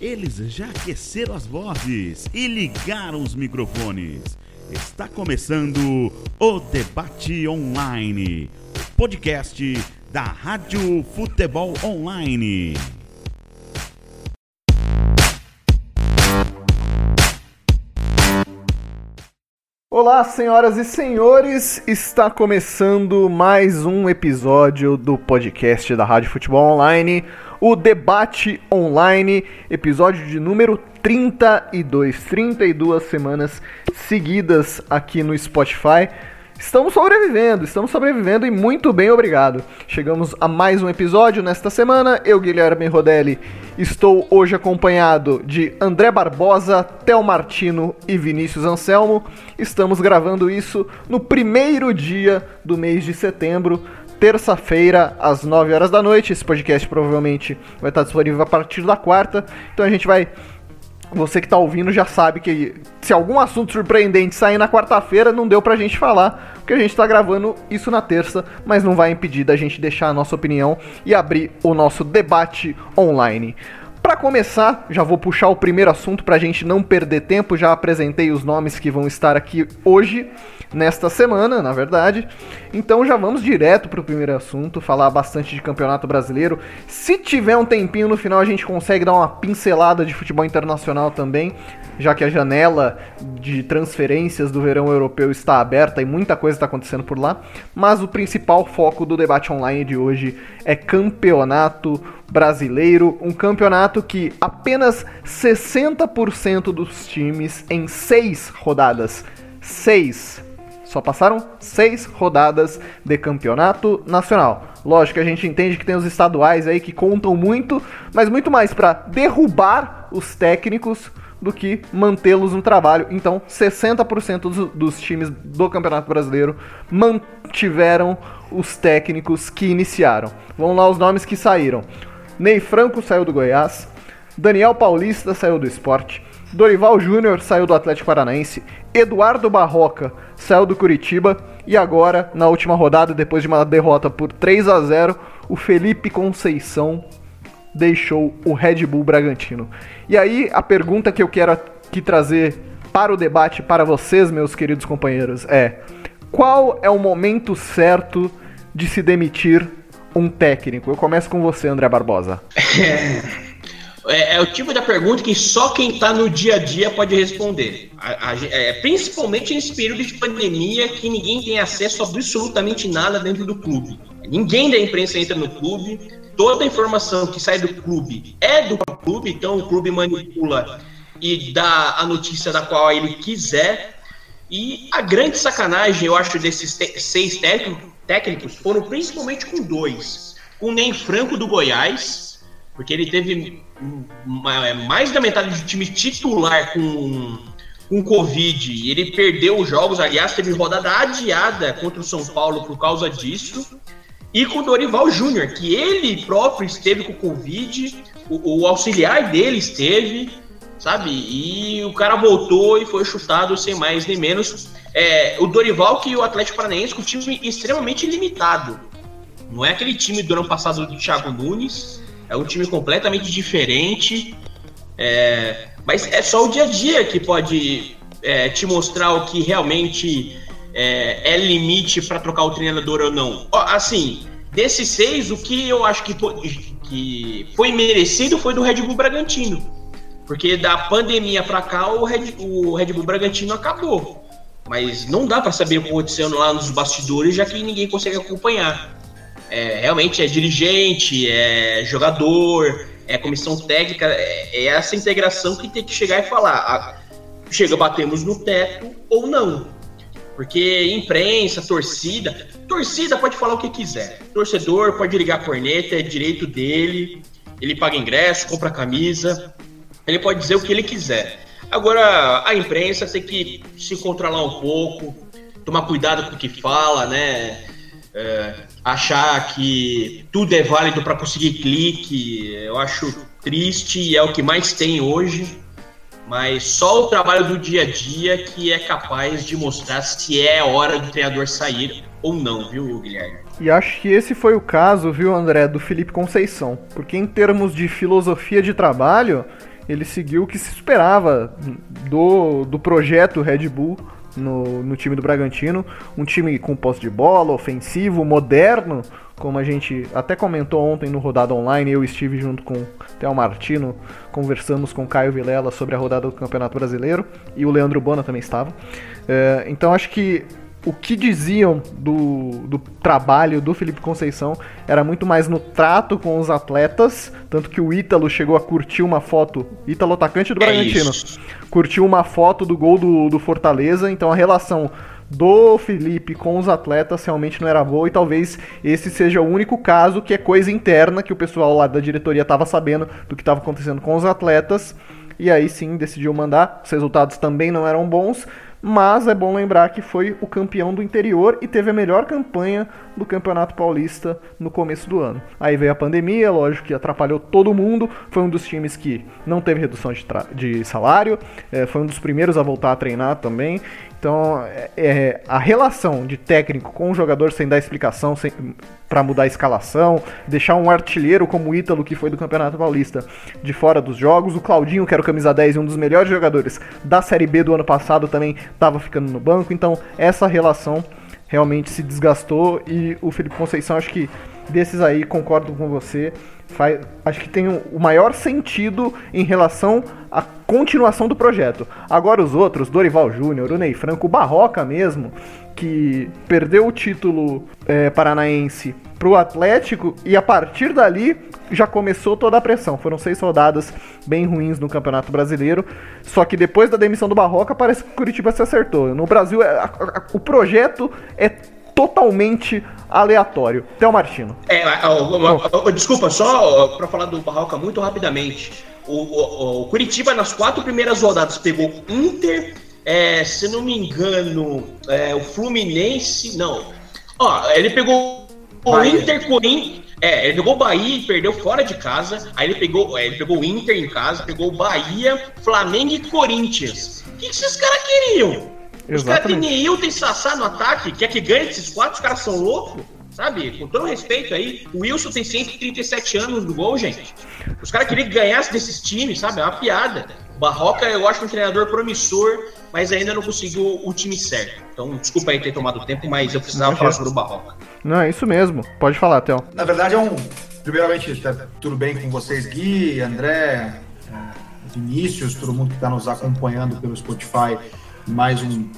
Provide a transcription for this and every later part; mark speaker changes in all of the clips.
Speaker 1: Eles já aqueceram as vozes e ligaram os microfones. Está começando o Debate Online, podcast da Rádio Futebol Online.
Speaker 2: Olá, senhoras e senhores, está começando mais um episódio do podcast da Rádio Futebol Online, o Debate Online, episódio de número 32, 32 semanas seguidas aqui no Spotify. Estamos sobrevivendo, estamos sobrevivendo e muito bem, obrigado. Chegamos a mais um episódio nesta semana. Eu, Guilherme Rodelli, estou hoje acompanhado de André Barbosa, Tel Martino e Vinícius Anselmo. Estamos gravando isso no primeiro dia do mês de setembro, terça-feira, às 9 horas da noite. Esse podcast provavelmente vai estar disponível a partir da quarta. Então a gente vai você que tá ouvindo já sabe que se algum assunto surpreendente sair na quarta-feira, não deu pra gente falar, porque a gente tá gravando isso na terça, mas não vai impedir da gente deixar a nossa opinião e abrir o nosso debate online. Para começar, já vou puxar o primeiro assunto para a gente não perder tempo. Já apresentei os nomes que vão estar aqui hoje, nesta semana, na verdade. Então já vamos direto para o primeiro assunto, falar bastante de campeonato brasileiro. Se tiver um tempinho no final, a gente consegue dar uma pincelada de futebol internacional também já que a janela de transferências do verão europeu está aberta e muita coisa está acontecendo por lá. Mas o principal foco do debate online de hoje é campeonato brasileiro, um campeonato que apenas 60% dos times em seis rodadas, seis, só passaram seis rodadas de campeonato nacional. Lógico que a gente entende que tem os estaduais aí que contam muito, mas muito mais para derrubar os técnicos do que mantê-los no trabalho. Então, 60% dos, dos times do Campeonato Brasileiro mantiveram os técnicos que iniciaram. Vamos lá os nomes que saíram. Ney Franco saiu do Goiás, Daniel Paulista saiu do Esporte, Dorival Júnior saiu do Atlético Paranaense, Eduardo Barroca saiu do Curitiba e agora, na última rodada, depois de uma derrota por 3 a 0, o Felipe Conceição deixou o Red Bull Bragantino. E aí, a pergunta que eu quero aqui trazer para o debate para vocês, meus queridos companheiros, é: qual é o momento certo de se demitir um técnico? Eu começo com você, André Barbosa.
Speaker 3: É, é, o tipo da pergunta que só quem está no dia a dia pode responder. A, a, é, principalmente nesse período de pandemia que ninguém tem acesso a absolutamente nada dentro do clube. Ninguém da imprensa entra no clube, toda a informação que sai do clube é do clube, então o clube manipula e dá a notícia da qual ele quiser. E a grande sacanagem, eu acho, desses seis técnicos foram principalmente com dois. Com o Ney Franco do Goiás, porque ele teve é, mais da metade do time titular com, com Covid. E ele perdeu os jogos, aliás, teve rodada adiada contra o São Paulo por causa disso e com o Dorival Júnior, que ele próprio esteve com Covid, o, o, auxiliar dele esteve, sabe? E o cara voltou e foi chutado sem mais nem menos. É, o Dorival que o Atlético Paranaense com um time extremamente limitado. Não é aquele time do ano passado do Thiago Nunes, é um time completamente diferente. É, mas é só o dia a dia que pode é, te mostrar o que realmente é, é limite para trocar o treinador ou não. Assim, desses seis, o que eu acho que foi, que foi merecido foi do Red Bull Bragantino. Porque da pandemia para cá o Red, o Red Bull Bragantino acabou. Mas não dá para saber o que aconteceu lá nos bastidores, já que ninguém consegue acompanhar. É, realmente é dirigente, é jogador, é comissão técnica, é, é essa integração que tem que chegar e falar: ah, chega, batemos no teto ou não. Porque imprensa, torcida, torcida pode falar o que quiser. Torcedor pode ligar a corneta, é direito dele. Ele paga ingresso, compra camisa. Ele pode dizer o que ele quiser. Agora, a imprensa tem que se controlar um pouco, tomar cuidado com o que fala, né? É, achar que tudo é válido para conseguir clique, eu acho triste e é o que mais tem hoje mas só o trabalho do dia a dia que é capaz de mostrar se é hora do treinador sair ou não, viu, Guilherme?
Speaker 2: E acho que esse foi o caso, viu, André, do Felipe Conceição. Porque em termos de filosofia de trabalho, ele seguiu o que se esperava do, do projeto Red Bull no, no time do Bragantino. Um time com posse de bola, ofensivo, moderno, como a gente até comentou ontem no Rodada Online. Eu estive junto com o Theo Martino, conversamos com o Caio Vilela sobre a rodada do Campeonato Brasileiro e o Leandro Bona também estava. É, então acho que o que diziam do, do trabalho do Felipe Conceição era muito mais no trato com os atletas, tanto que o Ítalo chegou a curtir uma foto, Ítalo atacante do é Bragantino, curtiu uma foto do gol do, do Fortaleza, então a relação do Felipe com os atletas realmente não era boa e talvez esse seja o único caso que é coisa interna que o pessoal lá da diretoria estava sabendo do que estava acontecendo com os atletas e aí sim decidiu mandar. Os resultados também não eram bons, mas é bom lembrar que foi o campeão do interior e teve a melhor campanha do Campeonato Paulista no começo do ano. Aí veio a pandemia, lógico que atrapalhou todo mundo, foi um dos times que não teve redução de, de salário, é, foi um dos primeiros a voltar a treinar também, então, é, é, a relação de técnico com o jogador sem dar explicação para mudar a escalação, deixar um artilheiro como o Ítalo, que foi do Campeonato Paulista, de fora dos jogos, o Claudinho, que era o camisa 10 e um dos melhores jogadores da Série B do ano passado, também estava ficando no banco. Então, essa relação realmente se desgastou e o Felipe Conceição, acho que desses aí, concordo com você, acho que tem o maior sentido em relação à continuação do projeto. Agora os outros, Dorival Júnior, o Ney Franco, o Barroca mesmo, que perdeu o título é, paranaense pro Atlético e a partir dali já começou toda a pressão. Foram seis rodadas bem ruins no Campeonato Brasileiro. Só que depois da demissão do Barroca, parece que o Curitiba se acertou. No Brasil, é, o projeto é totalmente aleatório. Theo Martino.
Speaker 3: É, desculpa, só para falar do Barroca muito rapidamente. O, o, o, Curitiba, nas quatro primeiras rodadas, pegou Inter, é, se não me engano, é, o Fluminense. Não. Ó, ele pegou o Inter, Corinthians. É, ele pegou o Bahia e perdeu fora de casa. Aí ele pegou, é, ele pegou o Inter em casa, pegou o Bahia, Flamengo e Corinthians. O que, que esses caras queriam? Os caras têm Neil, Sassá no ataque, quer que ganhe esses quatro, os caras são loucos? Sabe? Com todo respeito aí, o Wilson tem 137 anos no gol, gente. Os caras queriam que ganhasse desses times, sabe? É uma piada. O Barroca, eu acho um treinador promissor, mas ainda não conseguiu o time certo. Então, desculpa aí ter tomado tempo, mas eu precisava não, falar sobre o Barroca.
Speaker 2: Não, é isso mesmo. Pode falar, Theo.
Speaker 4: Na verdade, é um. Primeiramente, tá tudo bem com vocês, Gui, André, é, Vinícius, todo mundo que está nos acompanhando pelo Spotify mais um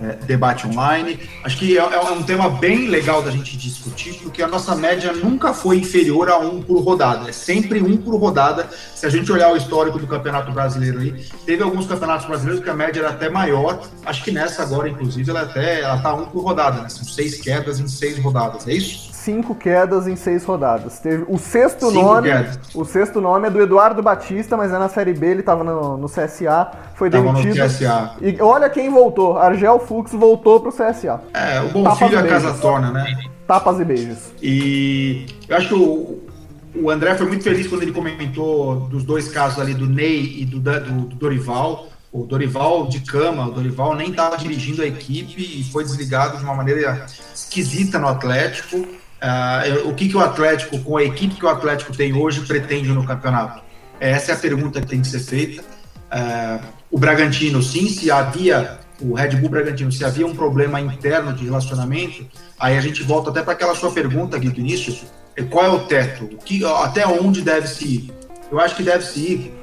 Speaker 4: é, debate online. Acho que é, é, um tema bem legal da gente discutir, porque a nossa média nunca foi inferior a um por rodada, é sempre um por rodada. Se a gente olhar o histórico do Campeonato Brasileiro aí, teve alguns campeonatos brasileiros que a média era até maior. Acho que nessa agora, inclusive, ela até ela tá um por rodada, né? São seis quedas em seis rodadas, é isso?
Speaker 2: Cinco quedas em seis rodadas. Teve o sexto cinco nome. Quedas. O sexto nome é do Eduardo Batista, mas é na Série B, ele estava no, no, CSA, foi tava demitido. No CSA. E olha quem voltou. Argel Fux voltou pro CSA.
Speaker 4: É, o bom Tapas filho a casa torna, né?
Speaker 2: Tapas e beijos.
Speaker 4: E eu acho que o, o André foi muito feliz quando ele comentou dos dois casos ali do Ney e do, do, do Dorival. O Dorival de cama, o Dorival nem estava dirigindo a equipe e foi desligado de uma maneira esquisita no Atlético. Uh, o que, que o Atlético, com a equipe que o Atlético tem hoje, pretende no campeonato? Essa é a pergunta que tem que ser feita. Uh, o Bragantino, sim, se havia, o Red Bull Bragantino, se havia um problema interno de relacionamento, aí a gente volta até para aquela sua pergunta aqui do início: qual é o teto? O que, até onde deve se ir? Eu acho que deve se ir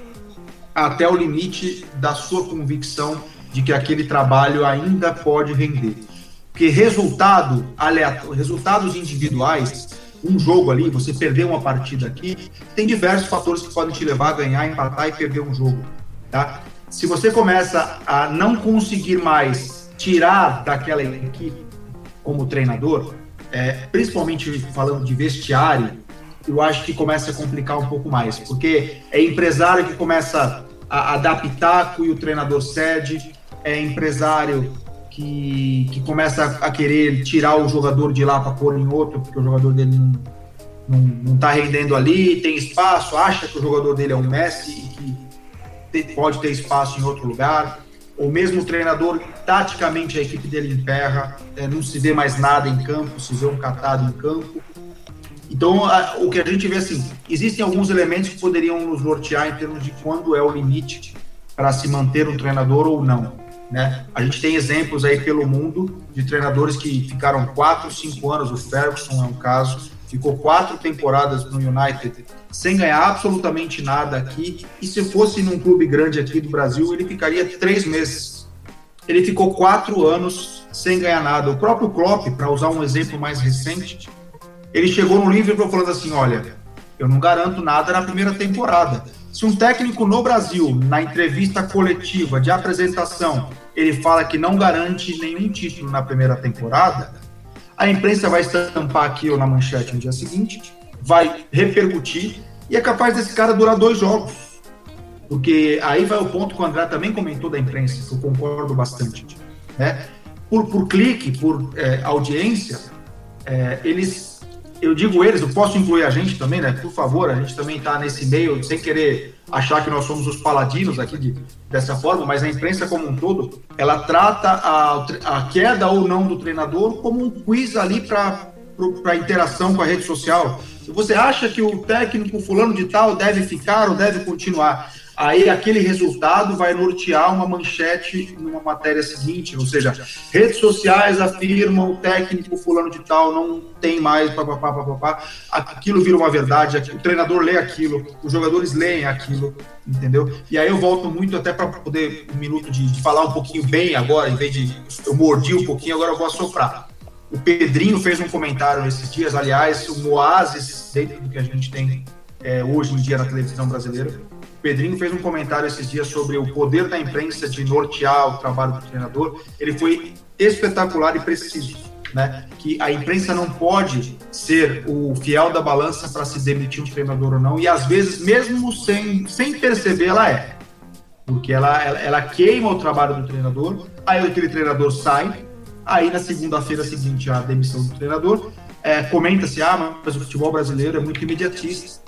Speaker 4: até o limite da sua convicção de que aquele trabalho ainda pode render. Porque resultado aleatório, resultados individuais, um jogo ali, você perder uma partida aqui, tem diversos fatores que podem te levar a ganhar, empatar e perder um jogo. Tá? Se você começa a não conseguir mais tirar daquela equipe como treinador, é, principalmente falando de vestiário, eu acho que começa a complicar um pouco mais, porque é empresário que começa a, a dar pitaco e o treinador cede, é empresário que, que começa a querer tirar o jogador de lá para pôr em outro, porque o jogador dele não, não, não tá rendendo ali, tem espaço, acha que o jogador dele é um Messi e que pode ter espaço em outro lugar. Ou mesmo o treinador, taticamente, a equipe dele emperra, é, não se vê mais nada em campo, se vê um catado em campo. Então, a, o que a gente vê assim, existem alguns elementos que poderiam nos nortear em termos de quando é o limite para se manter um treinador ou não. Né? A gente tem exemplos aí pelo mundo de treinadores que ficaram quatro, cinco anos. O Ferguson é um caso, ficou quatro temporadas no United sem ganhar absolutamente nada aqui. E se fosse num clube grande aqui do Brasil, ele ficaria três meses. Ele ficou quatro anos sem ganhar nada. O próprio Klopp, para usar um exemplo mais recente, ele chegou no Liverpool falando assim: olha, eu não garanto nada na primeira temporada. Se um técnico no Brasil, na entrevista coletiva de apresentação, ele fala que não garante nenhum título na primeira temporada, a imprensa vai estampar aquilo na manchete no dia seguinte, vai repercutir e é capaz desse cara durar dois jogos. Porque aí vai o ponto que o André também comentou da imprensa, que eu concordo bastante. Né? Por, por clique, por é, audiência, é, eles eu digo eles, eu posso incluir a gente também, né? Por favor, a gente também está nesse meio, sem querer achar que nós somos os paladinos aqui de, dessa forma, mas a imprensa como um todo, ela trata a, a queda ou não do treinador como um quiz ali para a interação com a rede social. Se você acha que o técnico fulano de tal deve ficar ou deve continuar, aí aquele resultado vai nortear uma manchete numa matéria seguinte, ou seja, redes sociais afirmam o técnico fulano de tal não tem mais, papapá, papapá, aquilo vira uma verdade, o treinador lê aquilo, os jogadores leem aquilo, entendeu? E aí eu volto muito até para poder um minuto de, de, falar um pouquinho bem agora, em vez de eu mordi um pouquinho, agora eu vou assoprar. O Pedrinho fez um comentário nesses dias, aliás, o Oasis, dentro do que a gente tem é, hoje em dia na televisão brasileira, Pedrinho fez um comentário esses dias sobre o poder da imprensa de nortear o trabalho do treinador. Ele foi espetacular e preciso. Né? Que a imprensa não pode ser o fiel da balança para se demitir um treinador ou não, e às vezes, mesmo sem, sem perceber, ela é. Porque ela, ela, ela queima o trabalho do treinador, aí aquele treinador sai, aí na segunda-feira seguinte a demissão do treinador, é, comenta-se, ah, mas o futebol brasileiro é muito imediatista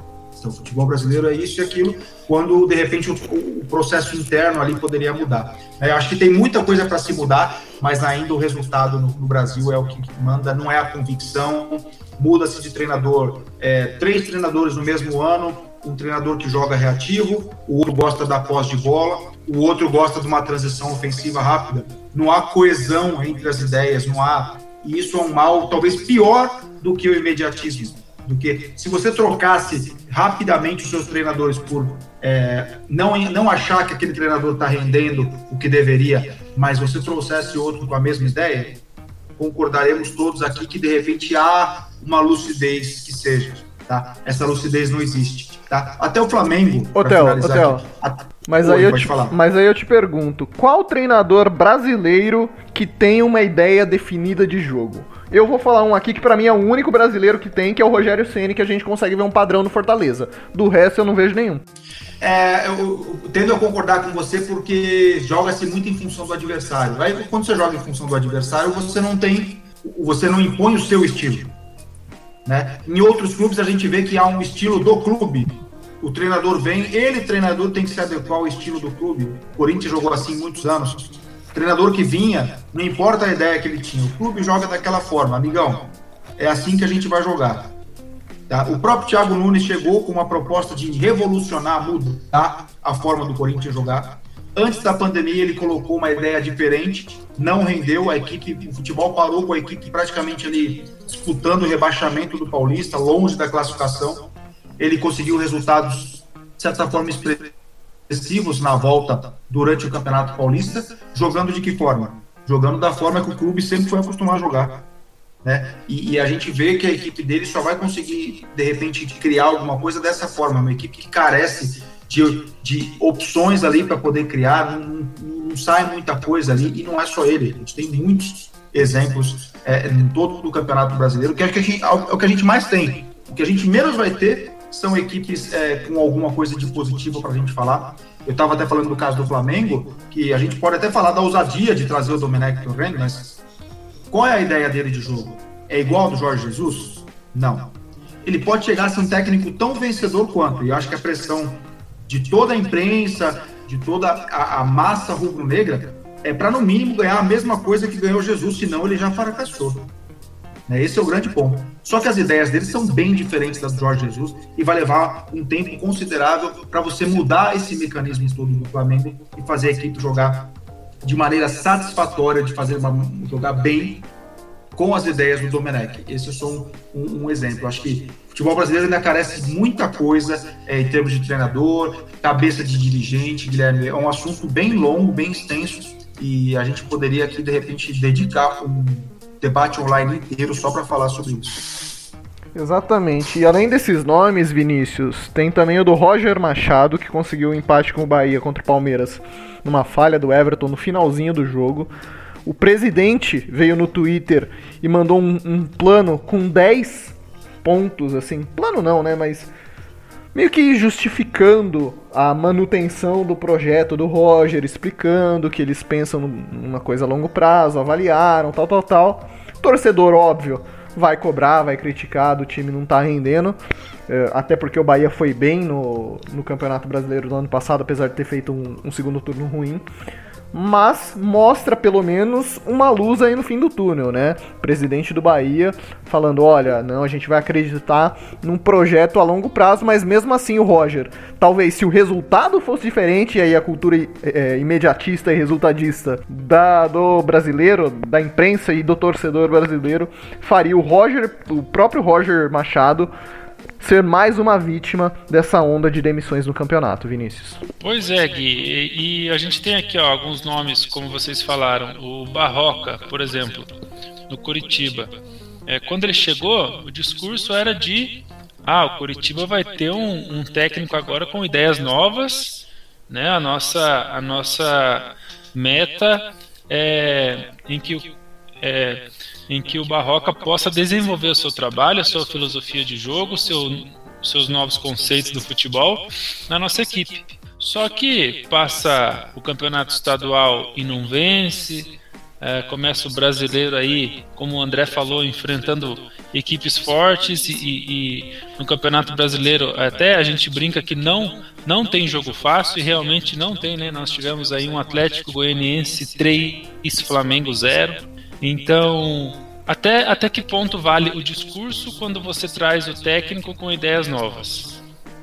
Speaker 4: o futebol brasileiro é isso e aquilo, quando de repente o, o processo interno ali poderia mudar. É, eu acho que tem muita coisa para se mudar, mas ainda o resultado no, no, Brasil é o que manda, não é a convicção. Muda-se de treinador, é, três treinadores no mesmo ano, um treinador que joga reativo, o outro gosta da posse de bola, o outro gosta de uma transição ofensiva rápida. Não há coesão entre as ideias, não há. E isso é um mal talvez pior do que o imediatismo do que se você trocasse rapidamente os seus treinadores por é, não, não achar que aquele treinador está rendendo o que deveria, mas você trouxesse outro com a mesma ideia, concordaremos todos aqui que de repente há uma lucidez que seja. Tá? Essa lucidez não existe. Tá? Até o Flamengo.
Speaker 2: Hotel, Hotel. Mas, aí eu te, mas aí eu te pergunto: qual treinador brasileiro que tem uma ideia definida de jogo? Eu vou falar um aqui que para mim é o único brasileiro que tem, que é o Rogério Ceni, que a gente consegue ver um padrão no Fortaleza. Do resto eu não vejo nenhum.
Speaker 4: É, eu, tendo a concordar com você porque joga-se muito em função do adversário. Aí quando você joga em função do adversário, você não tem, você não impõe o seu estilo. Né? Em outros clubes a gente vê que há um estilo do clube. O treinador vem, ele treinador tem que se adequar ao estilo do clube. O Corinthians jogou assim muitos anos treinador que vinha, não importa a ideia que ele tinha, o clube joga daquela forma, amigão. É assim que a gente vai jogar. Tá? O próprio Thiago Nunes chegou com uma proposta de revolucionar, mudar a forma do Corinthians jogar. Antes da pandemia, ele colocou uma ideia diferente, não rendeu. A equipe, o futebol parou com a equipe praticamente ali disputando o rebaixamento do Paulista, longe da classificação. Ele conseguiu resultados, de certa forma, expressivos expressivos na volta durante o Campeonato Paulista, jogando de que forma? Jogando da forma que o clube sempre foi acostumado a jogar. Né? E, e, a gente vê que a equipe dele só vai conseguir, de repente, criar alguma coisa dessa forma. Uma equipe que carece de, de opções ali para poder criar, não, não, sai muita coisa ali, e não é só ele. A gente tem muitos exemplos é, em todo o Campeonato Brasileiro, que é, que gente, é o que a gente mais tem. O que a gente menos vai ter são equipes é, com alguma coisa de positivo para a gente falar. Eu estava até falando do caso do Flamengo, que a gente pode até falar da ousadia de trazer o Domenech Torrent, mas qual é a ideia dele de jogo? É igual ao do Jorge Jesus? Não. Ele pode chegar a ser um técnico tão vencedor quanto, e acho que a pressão de toda a imprensa, de toda a, a massa rubro-negra, é para no mínimo ganhar a mesma coisa que ganhou Jesus, senão ele já fracassou. Né? Esse é o grande ponto. Só que as ideias dele são bem diferentes das do Jorge Jesus e vai levar um tempo considerável para você mudar esse mecanismo todo do Flamengo e fazer a equipe jogar de maneira satisfatória, de fazer uma, jogar bem com as ideias do Domenech. Esse é só um, um, exemplo. Acho que o futebol brasileiro ainda carece muita coisa é, em termos de treinador, cabeça de dirigente, Guilherme. É um assunto bem longo, bem extenso, e a gente poderia aqui, de repente, dedicar um debate online inteiro só para falar sobre isso.
Speaker 2: Exatamente. E além desses nomes, Vinícius, tem também o do Roger Machado, que conseguiu o um empate com o Bahia contra o Palmeiras numa falha do Everton no finalzinho do jogo. O presidente veio no Twitter e mandou um, um plano com 10 pontos, assim. Plano não, né? Mas meio que justificando a manutenção do projeto do Roger, explicando que eles pensam numa coisa a longo prazo, avaliaram, tal, tal, tal. Torcedor, óbvio, vai cobrar, vai criticar, do time não tá rendendo. É, até porque o Bahia foi bem no, no Campeonato Brasileiro do ano passado, apesar de ter feito um, um segundo turno ruim mas mostra pelo menos uma luz aí no fim do túnel, né? Presidente do Bahia falando: olha, não, a gente vai acreditar num projeto a longo prazo, mas mesmo assim o Roger, talvez se o resultado fosse diferente, e aí a cultura é, imediatista e resultadista da, do brasileiro, da imprensa e do torcedor brasileiro, faria o Roger, o próprio Roger Machado, ser mais uma vítima dessa onda de demissões no campeonato, Vinícius.
Speaker 5: Pois é, Gui. E, a gente tem aqui ó, alguns nomes, como vocês falaram. O Barroca, por exemplo, no Curitiba. É, quando ele chegou, o discurso era de ah, o Curitiba vai ter um, um técnico agora com ideias novas, né? A nossa, a nossa meta é em que é, em que o Barroca possa desenvolver o seu trabalho, a sua filosofia de jogo, seu, seus novos conceitos do futebol na nossa equipe. Só que passa o campeonato estadual e não vence, é, começa o brasileiro aí, como o André falou, enfrentando equipes fortes e, e, no campeonato brasileiro até a gente brinca que não não tem jogo fácil e realmente não tem, né? Nós tivemos aí um Atlético Goianiense 3, Flamengo 0. Então, até, até que ponto vale o discurso quando você traz o técnico com ideias novas?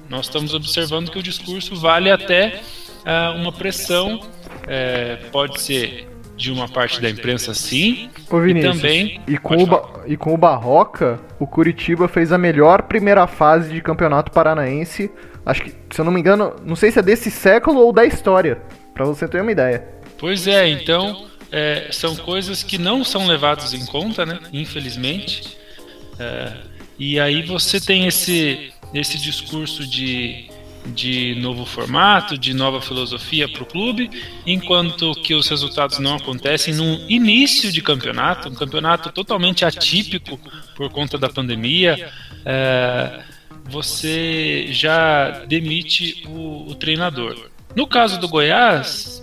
Speaker 5: Nós estamos observando que o discurso vale até uh, uma pressão, é, pode ser de uma parte da imprensa sim,
Speaker 2: Ô Vinícius, e também... E com, o e com o Barroca, o Curitiba fez a melhor primeira fase de campeonato paranaense, acho que, se eu não me engano, não sei se é desse século ou da história, para você ter uma ideia.
Speaker 5: Pois é, então é, são coisas que não são levadas em conta, né? Infelizmente. É, e aí você tem esse, esse discurso de, de novo formato, de nova filosofia para o clube, enquanto que os resultados não acontecem no início de campeonato, um campeonato totalmente atípico por conta da pandemia. É, você já demite o, o treinador. No caso do Goiás,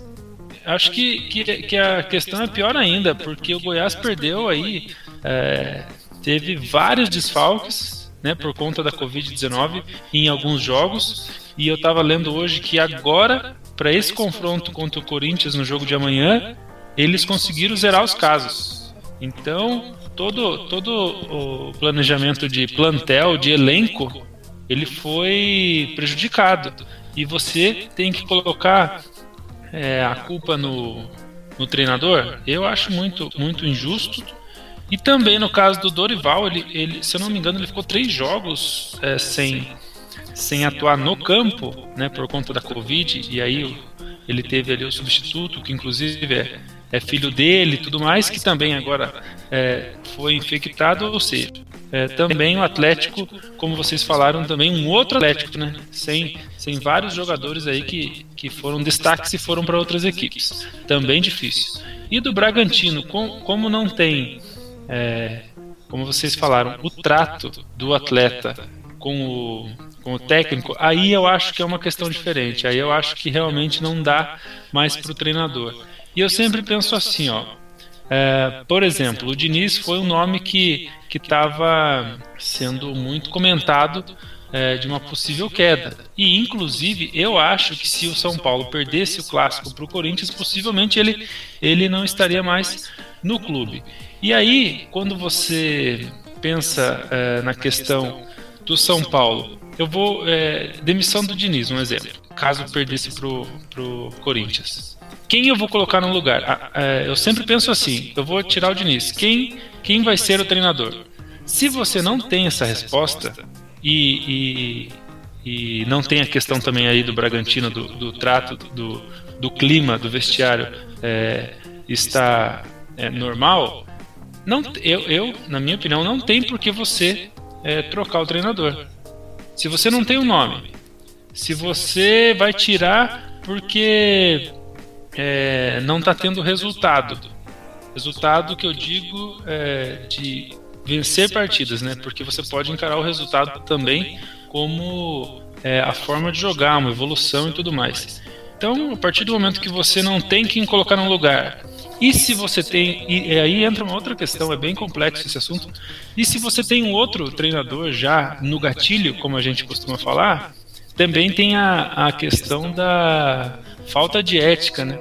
Speaker 5: acho que, que, que, a questão é pior ainda, porque o Goiás perdeu aí, é, teve vários desfalques, né, por conta da Covid-19 em alguns jogos, e eu estava lendo hoje que agora, para esse confronto contra o Corinthians no jogo de amanhã, eles conseguiram zerar os casos. Então, todo, todo o planejamento de plantel, de elenco, ele foi prejudicado. E você tem que colocar é, a culpa no, no treinador, eu acho muito, muito injusto. E também no caso do Dorival, ele, ele, se eu não me engano, ele ficou três jogos é, sem, sem atuar no campo, né, por conta da Covid, e aí ele teve ali o substituto, que inclusive é, é filho dele e tudo mais, que também agora é, foi infectado, ou seja, é, também o Atlético, como vocês falaram, também um outro Atlético, né? Sem, sem vários jogadores aí que, que foram destaques e foram para outras equipes. Também difícil. E do Bragantino, com, como não tem, é, como vocês falaram, o trato do atleta com o, com o técnico, aí eu acho que é uma questão diferente. Aí eu acho que realmente não dá mais para o treinador. E eu sempre penso assim, ó. É, por exemplo, o Diniz foi um nome que estava sendo muito comentado é, de uma possível queda. E, inclusive, eu acho que se o São Paulo perdesse o clássico para o Corinthians, possivelmente ele, ele não estaria mais no clube. E aí, quando você pensa é, na questão do São Paulo, eu vou. É, demissão do Diniz, um exemplo. Caso perdesse pro, pro Corinthians. Quem eu vou colocar no lugar? Ah, é, eu sempre penso assim: eu vou tirar o Diniz. Quem, quem vai ser o treinador? Se você não tem essa resposta e, e, e não tem a questão também aí do Bragantino, do, do trato, do, do clima, do vestiário é, está é, normal, não, eu, eu, na minha opinião, não tem por que você é, trocar o treinador. Se você não tem um nome, se você vai tirar porque é, não está tendo resultado. Resultado que eu digo é, de vencer partidas, né? Porque você pode encarar o resultado também como é, a forma de jogar, uma evolução e tudo mais. Então, a partir do momento que você não tem quem colocar num lugar, e se você tem. E aí entra uma outra questão, é bem complexo esse assunto. E se você tem um outro treinador já no gatilho, como a gente costuma falar, também tem a, a questão da falta de ética, né?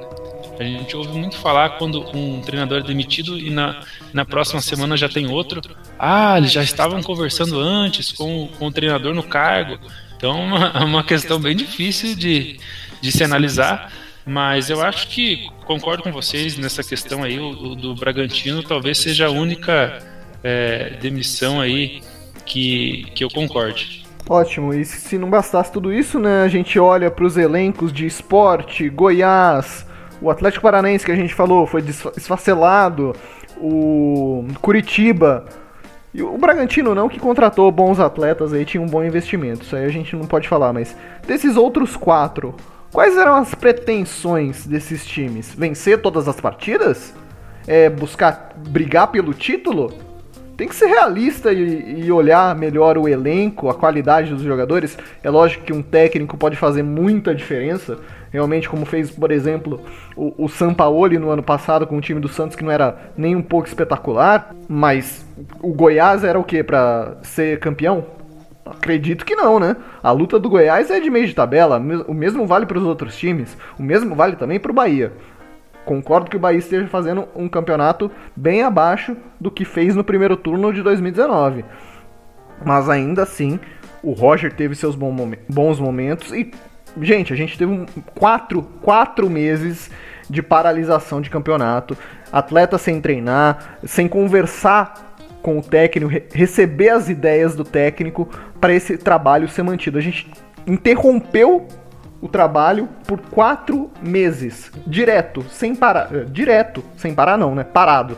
Speaker 5: A gente ouve muito falar quando um treinador é demitido e na, na próxima semana já tem outro. Ah, eles já estavam conversando antes com, com o treinador no cargo. Então é uma, uma questão bem difícil de, de se analisar. Mas eu acho que concordo com vocês nessa questão aí. O, o do Bragantino talvez seja a única é, demissão aí que, que eu concorde.
Speaker 2: Ótimo, e se não bastasse tudo isso, né, a gente olha para os elencos de esporte, Goiás, o Atlético Paranaense que a gente falou foi esfacelado, o Curitiba e o Bragantino não, que contratou bons atletas aí, tinha um bom investimento, isso aí a gente não pode falar, mas desses outros quatro, quais eram as pretensões desses times? Vencer todas as partidas? É, buscar brigar pelo título? tem que ser realista e, e, olhar melhor o elenco, a qualidade dos jogadores. É lógico que um técnico pode fazer muita diferença. Realmente, como fez, por exemplo, o, o Sampaoli no ano passado com o time do Santos, que não era nem um pouco espetacular. Mas o Goiás era o que para ser campeão? Acredito que não, né? A luta do Goiás é de meio de tabela. O mesmo vale para os outros times. O mesmo vale também para o Bahia. Concordo que o Bahia esteja fazendo um campeonato bem abaixo do que fez no primeiro turno de 2019. Mas ainda assim, o Roger teve seus bons momentos e, gente, a gente teve um, quatro, quatro meses de paralisação de campeonato, atleta sem treinar, sem conversar com o técnico, receber as ideias do técnico para esse trabalho ser mantido. A gente interrompeu o trabalho por quatro meses, direto, sem parar, eh, direto, sem parar não, né? Parado.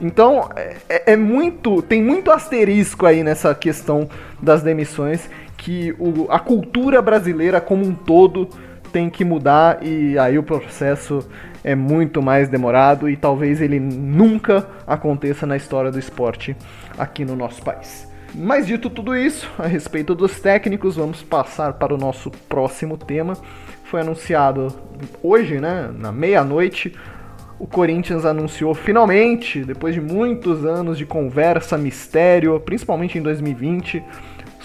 Speaker 2: Então é, é, é muito, tem muito asterisco aí nessa questão das demissões que o, a cultura brasileira como um todo tem que mudar e aí o processo é muito mais demorado e talvez ele nunca aconteça na história do esporte aqui no nosso país. Mas dito tudo isso, a respeito dos técnicos, vamos passar para o nosso próximo tema. Foi anunciado hoje, né, na meia-noite, o Corinthians anunciou finalmente, depois de muitos anos de conversa, mistério, principalmente em 2020,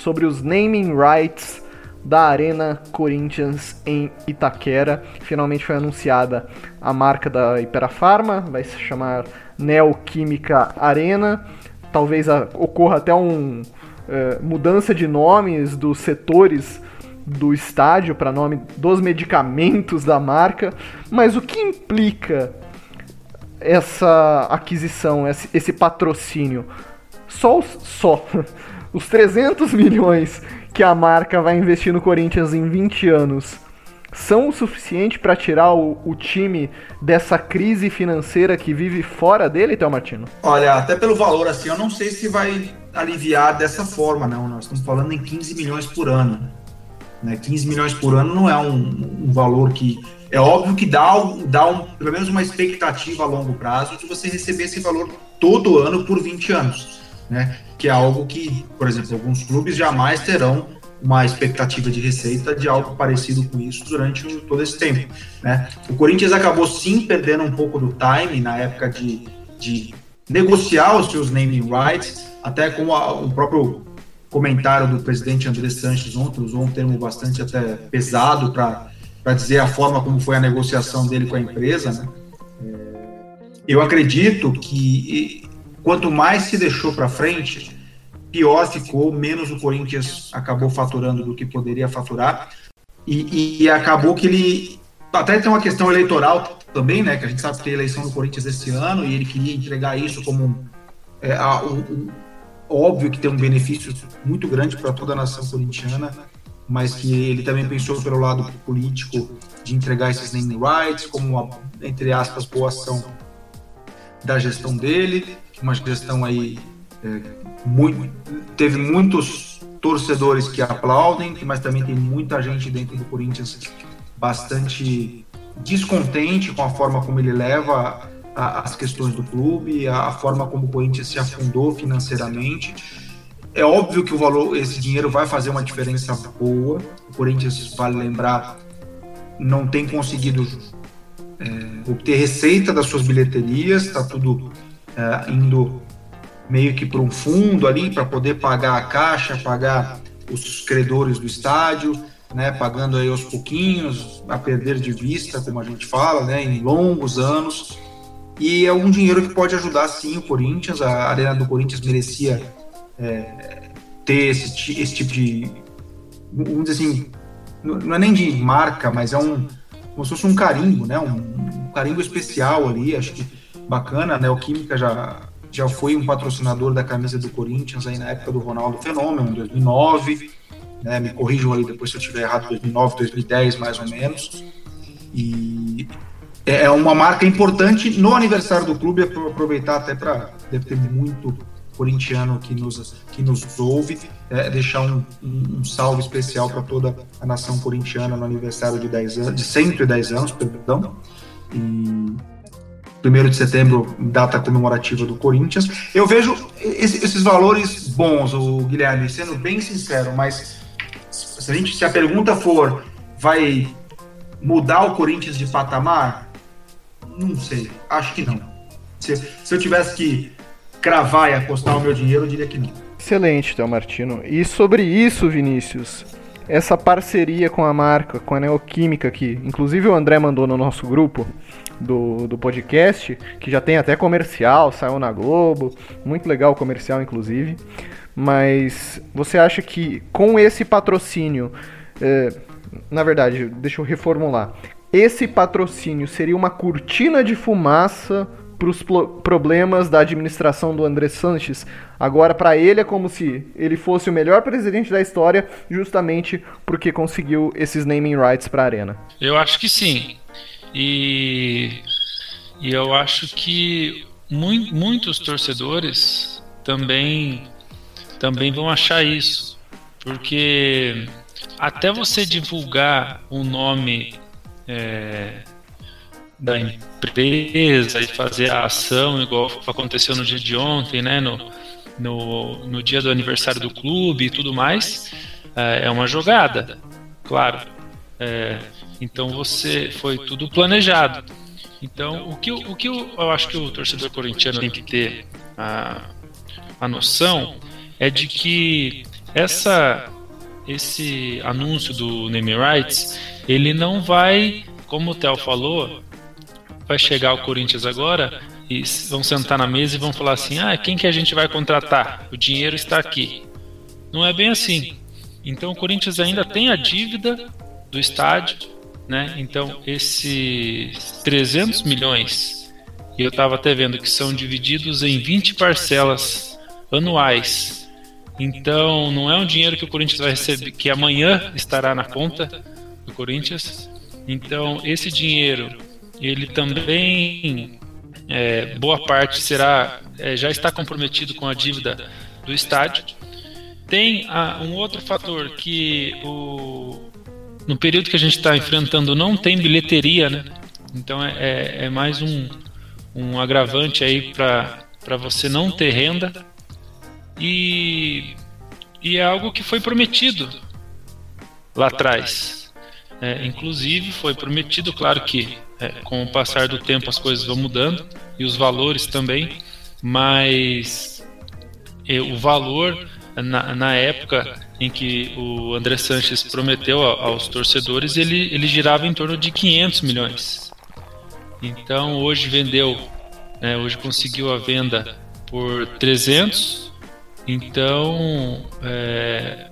Speaker 2: sobre os naming rights da Arena Corinthians em Itaquera. Finalmente foi anunciada a marca da Iperafarma, vai se chamar Neoquímica Arena talvez ocorra até um é, mudança de nomes dos setores do estádio para nome dos medicamentos da marca, mas o que implica essa aquisição, esse, esse patrocínio? Só só os 300 milhões que a marca vai investir no Corinthians em 20 anos são o suficiente para tirar o, o, time dessa crise financeira que vive fora dele, Théo Martino?
Speaker 4: Olha, até pelo valor, assim, eu não sei se vai aliviar dessa forma, não. Nós estamos falando em 15 milhões por ano. Né? 15 milhões por ano não é um, um valor que. É óbvio que dá, dá um, pelo menos uma expectativa a longo prazo de você receber esse valor todo ano por 20 anos. Né? Que é algo que, por exemplo, alguns clubes jamais terão uma expectativa de receita de algo parecido com isso durante todo esse tempo. Né? O Corinthians acabou sim perdendo um pouco do time na época de, de negociar os seus naming rights, até com a, o próprio comentário do presidente André Sanches ontem, usou um termo bastante até pesado para dizer a forma como foi a negociação dele com a empresa. Né? É, eu acredito que quanto mais se deixou para frente, pior ficou, menos o Corinthians acabou faturando do que poderia faturar. E, e, acabou que ele. Até tem uma questão eleitoral também, né? Que a gente sabe que tem eleição do Corinthians esse ano e ele queria entregar isso como. É, a, o, óbvio que tem um benefício muito grande para toda a nação corintiana, mas que ele também pensou pelo lado político de entregar esses naming rights como uma, entre aspas, boa ação da gestão dele, uma gestão aí é, muito, teve muitos torcedores que aplaudem, mas também tem muita gente dentro do Corinthians bastante descontente com a forma como ele leva a, as questões do clube, a, a, forma como o Corinthians se afundou financeiramente. É óbvio que o valor, esse dinheiro vai fazer uma diferença boa. O Corinthians, vale lembrar, não tem conseguido é, obter receita das suas bilheterias, está tudo é, indo meio que para um fundo ali para poder pagar a caixa, pagar os credores do estádio, né, pagando aí aos pouquinhos, a perder de vista, como a gente fala, né, em longos anos. E é um dinheiro que pode ajudar sim o Corinthians. A Arena do Corinthians merecia é, ter esse, esse tipo de. Vamos dizer assim, não é nem de marca, mas é um. Como se fosse um carimbo, né? Um, um carimbo especial ali, acho que bacana, né? O Química já já foi um patrocinador da camisa do Corinthians aí na época do Ronaldo Fenômeno, em 2009. Né, me corrijam ali depois se eu estiver errado, 2009, 2010 mais ou menos. E é, é uma marca importante no aniversário do clube, é aproveitar até para deve ter muito corintiano que nos, que nos ouve, é, deixar um, um, um salve especial para toda a nação corintiana no aniversário de, 10 anos, de 110 anos, perdão. E 1 de setembro, data comemorativa do Corinthians. Eu vejo esses valores bons, o Guilherme, sendo bem sincero, mas se a, gente, se a pergunta for vai mudar o Corinthians de patamar, não sei, acho que não. Se, se eu tivesse que cravar e apostar o meu dinheiro, eu diria que não.
Speaker 2: Excelente, Théo Martino. E sobre isso, Vinícius, essa parceria com a marca, com a Neoquímica, que inclusive o André mandou no nosso grupo, do, do podcast, que já tem até comercial, saiu na Globo, muito legal o comercial, inclusive. Mas você acha que com esse patrocínio, é, na verdade, deixa eu reformular, esse patrocínio seria uma cortina de fumaça para os problemas da administração do André Sanches. Agora, para ele, é como se ele fosse o melhor presidente da história, justamente porque conseguiu esses naming rights para a Arena.
Speaker 5: Eu acho que sim. E, e eu acho que mu muitos torcedores também, também vão achar isso. Porque até você divulgar o nome é, da empresa e fazer a ação, igual aconteceu no dia de ontem, né, no, no, no dia do aniversário do clube e tudo mais, é, é uma jogada, claro. É, então você foi tudo planejado. Então o que, o que eu, eu acho que o torcedor corintiano tem que ter a, a noção é de que essa esse anúncio do name rights ele não vai, como o Theo falou, vai chegar o Corinthians agora e vão sentar na mesa e vão falar assim: ah, quem que a gente vai contratar? O dinheiro está aqui. Não é bem assim. Então o Corinthians ainda tem a dívida do estádio, né? Então, esses 300 milhões, e eu estava até vendo que são divididos em 20 parcelas anuais. Então, não é um dinheiro que o Corinthians vai receber, que amanhã estará na conta do Corinthians. Então, esse dinheiro, ele também, é, boa parte será, é, já está comprometido com a dívida do estádio. Tem ah, um outro fator que o, no período que a gente está enfrentando não tem bilheteria, né? Então é, é, é mais um, um agravante aí para você não ter renda. E, e é algo que foi prometido lá atrás. É, inclusive foi prometido, claro que é, com o passar do tempo as coisas vão mudando e os valores também, mas é, o valor na, na época em que o André Sanches prometeu aos torcedores, ele, ele girava em torno de 500 milhões. Então hoje vendeu, né, hoje conseguiu a venda por 300. Então, é,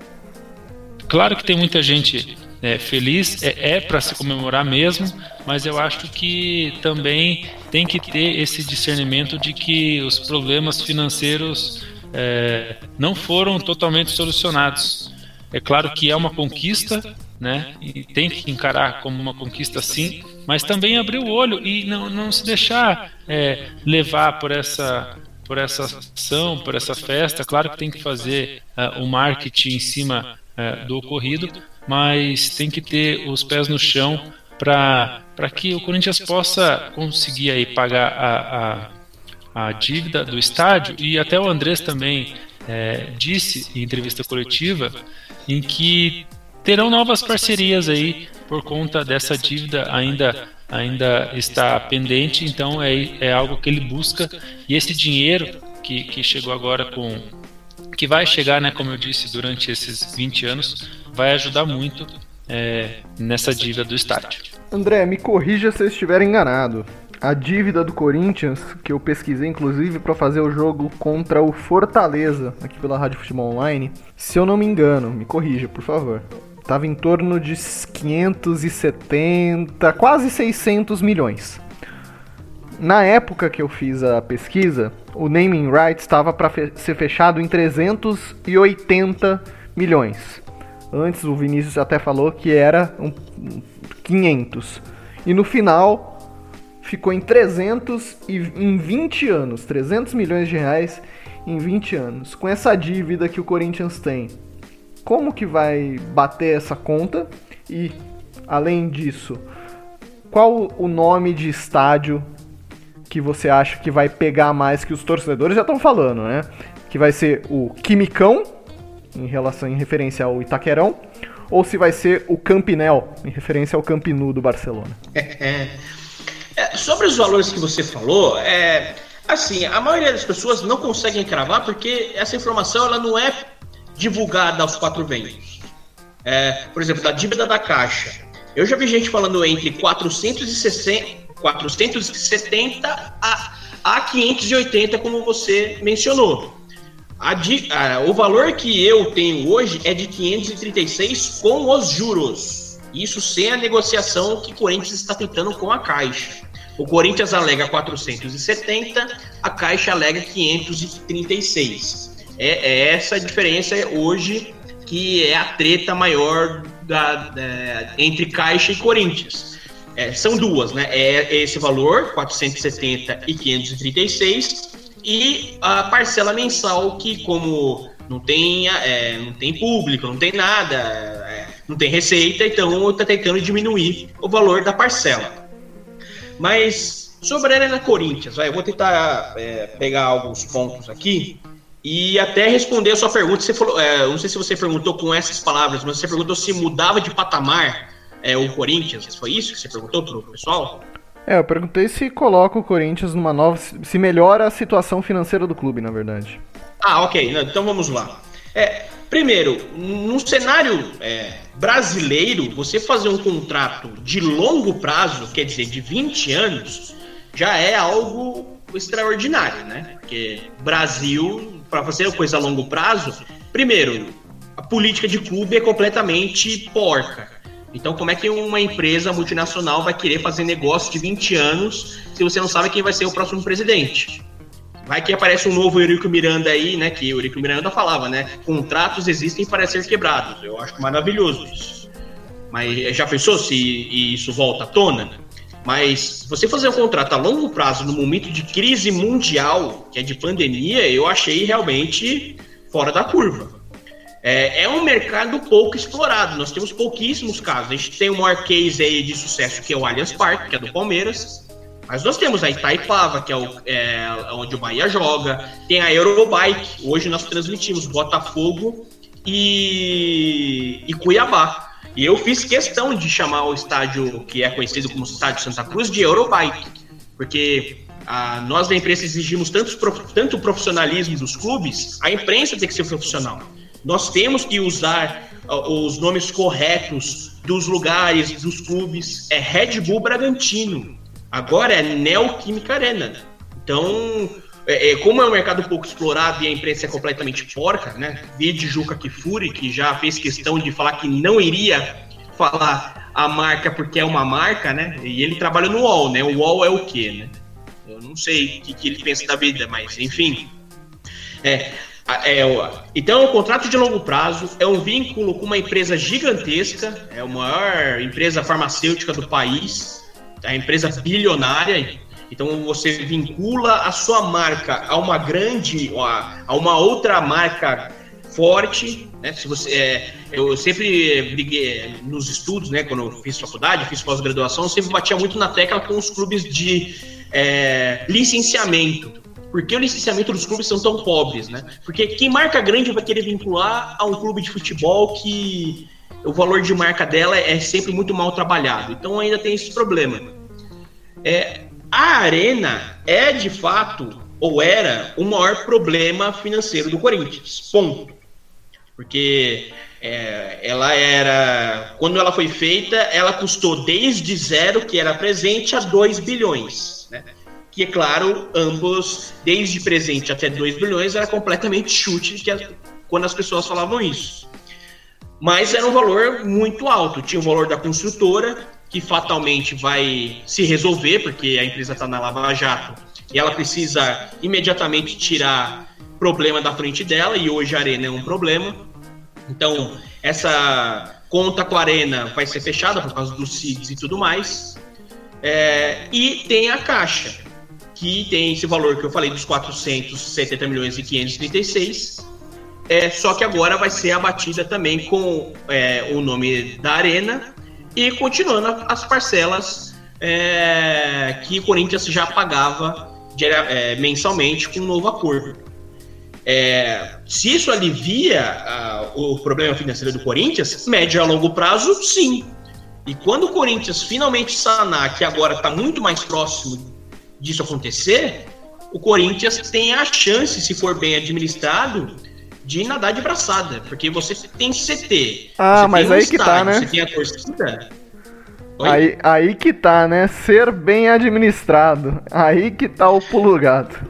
Speaker 5: claro que tem muita gente é, feliz, é, é para se comemorar mesmo, mas eu acho que também tem que ter esse discernimento de que os problemas financeiros é, não foram totalmente solucionados. É claro que é uma conquista, né? E tem que encarar como uma conquista sim, mas também abrir o olho e não, não se deixar é, levar por essa por essa ação, por essa festa. Claro que tem que fazer uh, o marketing em cima uh, do ocorrido, mas tem que ter os pés no chão para que o Corinthians possa conseguir aí pagar a, a, a dívida do estádio. E até o Andrés também é, disse em entrevista coletiva em que terão novas parcerias aí por conta dessa dívida ainda ainda está pendente, então é, é algo que ele busca. E esse dinheiro que, que chegou agora com que vai chegar, né, como eu disse, durante esses 20 anos, vai ajudar muito é, nessa dívida do estádio.
Speaker 2: André, me corrija se eu estiver enganado. A dívida do Corinthians, que eu pesquisei inclusive para fazer o jogo contra o Fortaleza, aqui pela Rádio Futebol Online, se eu não me engano, me corrija, por favor. Tava em torno de 570, quase 600 milhões. Na época que eu fiz a pesquisa, o naming rights estava para fe ser fechado em 380 milhões. Antes o Vinícius até falou que era um 500. E no final ficou em 300 e em 20 anos, 300 milhões de reais em 20 anos. Com essa dívida que o Corinthians tem, como que vai bater essa conta? E além disso, qual o nome de estádio que você acha que vai pegar mais que os torcedores já estão falando, né? Que vai ser o Quimicão em relação em referência ao Itaquerão, ou se vai ser o Campinel, em referência ao Camp Nou do Barcelona.
Speaker 3: É, é, sobre os valores que você falou, é, assim, a maioria das pessoas não conseguem cravar porque essa informação ela não é divulgada aos quatro ventos. É, por exemplo, da dívida da Caixa. Eu já vi gente falando entre 460, 470 a, a 580, como você mencionou. A, o valor que eu tenho hoje é de 536 com os juros. Isso sem a negociação que o Corinthians está tentando com a Caixa. O Corinthians alega 470, a Caixa alega 536. É, é essa a diferença hoje que é a treta maior da, da entre Caixa e Corinthians. É, são duas, né? É esse valor, 470 e 536, e a parcela mensal que como não tem, é, não tem público, não tem nada, é, não tem receita, então está tentando diminuir o valor da parcela. Mas sobre a Arena Corinthians, vai, eu vou tentar é, pegar alguns pontos aqui e até responder a sua pergunta. Você falou, é, não sei se você perguntou com essas palavras, mas você perguntou se mudava de patamar é, o Corinthians. Foi isso que você perguntou para o pessoal?
Speaker 2: É, eu perguntei se coloca o Corinthians numa nova. se melhora a situação financeira do clube, na verdade.
Speaker 3: Ah, ok. Então vamos lá. É, primeiro, no cenário é, brasileiro, você fazer um contrato de longo prazo, quer dizer, de 20 anos, já é algo extraordinário, né? Porque Brasil, para fazer coisa a longo prazo, primeiro, a política de clube é completamente porca. Então, como é que uma empresa multinacional vai querer fazer negócio de 20 anos se você não sabe quem vai ser o próximo presidente? Vai que aparece um novo Eurico Miranda aí, né? Que Eurico Miranda falava, né? Contratos existem para ser quebrados. Eu acho maravilhoso isso. Mas já pensou se isso volta à tona? Mas você fazer um contrato a longo prazo no momento de crise mundial, que é de pandemia, eu achei realmente fora da curva. É, é, um mercado pouco explorado. Nós temos pouquíssimos casos. A gente tem o maior case aí de sucesso que é o Allianz Parque, que é do Palmeiras. Mas nós temos a Itaipava, que é, o, é onde o Bahia joga. Tem a Eurobike. Hoje nós transmitimos Botafogo e, e Cuiabá. E eu fiz questão de chamar o estádio que é conhecido como Estádio Santa Cruz de Eurobike. Porque ah, nós da imprensa exigimos tanto profissionalismo dos clubes, a imprensa tem que ser profissional. Nós temos que usar os nomes corretos dos lugares, dos clubes. É Red Bull Bragantino. Agora é Neoquímica Arena. Então, é, é, como é um mercado pouco explorado e a imprensa é completamente porca, né? Vide Juca Kifuri, que já fez questão de falar que não iria falar a marca porque é uma marca, né? E ele trabalha no UOL, né? O UOL é o quê, né? Eu não sei o que, que ele pensa da vida, mas enfim. É, é, então é um contrato de longo prazo, é um vínculo com uma empresa gigantesca, é a maior empresa farmacêutica do país, é a empresa bilionária. Então você vincula a sua marca a uma grande, a uma outra marca forte, né? Se você, é, eu sempre briguei nos estudos, né? Quando eu fiz faculdade, fiz pós-graduação, sempre batia muito na tecla com os clubes de é, licenciamento. Por que o licenciamento dos clubes são tão pobres, né? Porque quem marca grande vai querer vincular a um clube de futebol que o valor de marca dela é sempre muito mal trabalhado. Então ainda tem esse problema. É, a Arena é de fato ou era o maior problema financeiro do Corinthians. Ponto. Porque é, ela era. Quando ela foi feita, ela custou desde zero, que era presente, a 2 bilhões. Que é claro, ambos, desde presente até 2 bilhões, era completamente chute quando as pessoas falavam isso. Mas era um valor muito alto. Tinha o valor da construtora, que fatalmente vai se resolver, porque a empresa está na Lava Jato e ela precisa imediatamente tirar problema da frente dela, e hoje a Arena é um problema. Então, essa conta com a Arena vai ser fechada por causa dos CIDs e tudo mais. É, e tem a Caixa, que tem esse valor que eu falei dos 470 milhões e 536. É, só que agora vai ser abatida também com é, o nome da Arena e continuando as parcelas é, que o Corinthians já pagava é, mensalmente com um novo acordo. É, se isso alivia uh, o problema financeiro do Corinthians, médio a longo prazo, sim. E quando o Corinthians finalmente sanar, que agora está muito mais próximo disso acontecer, o Corinthians tem a chance, se for bem administrado, de nadar de braçada. Porque você tem CT.
Speaker 2: Ah, mas aí estádio, que tá, né?
Speaker 3: Você tem a torcida.
Speaker 2: Aí, aí que tá, né? Ser bem administrado. Aí que tá o pulo gato.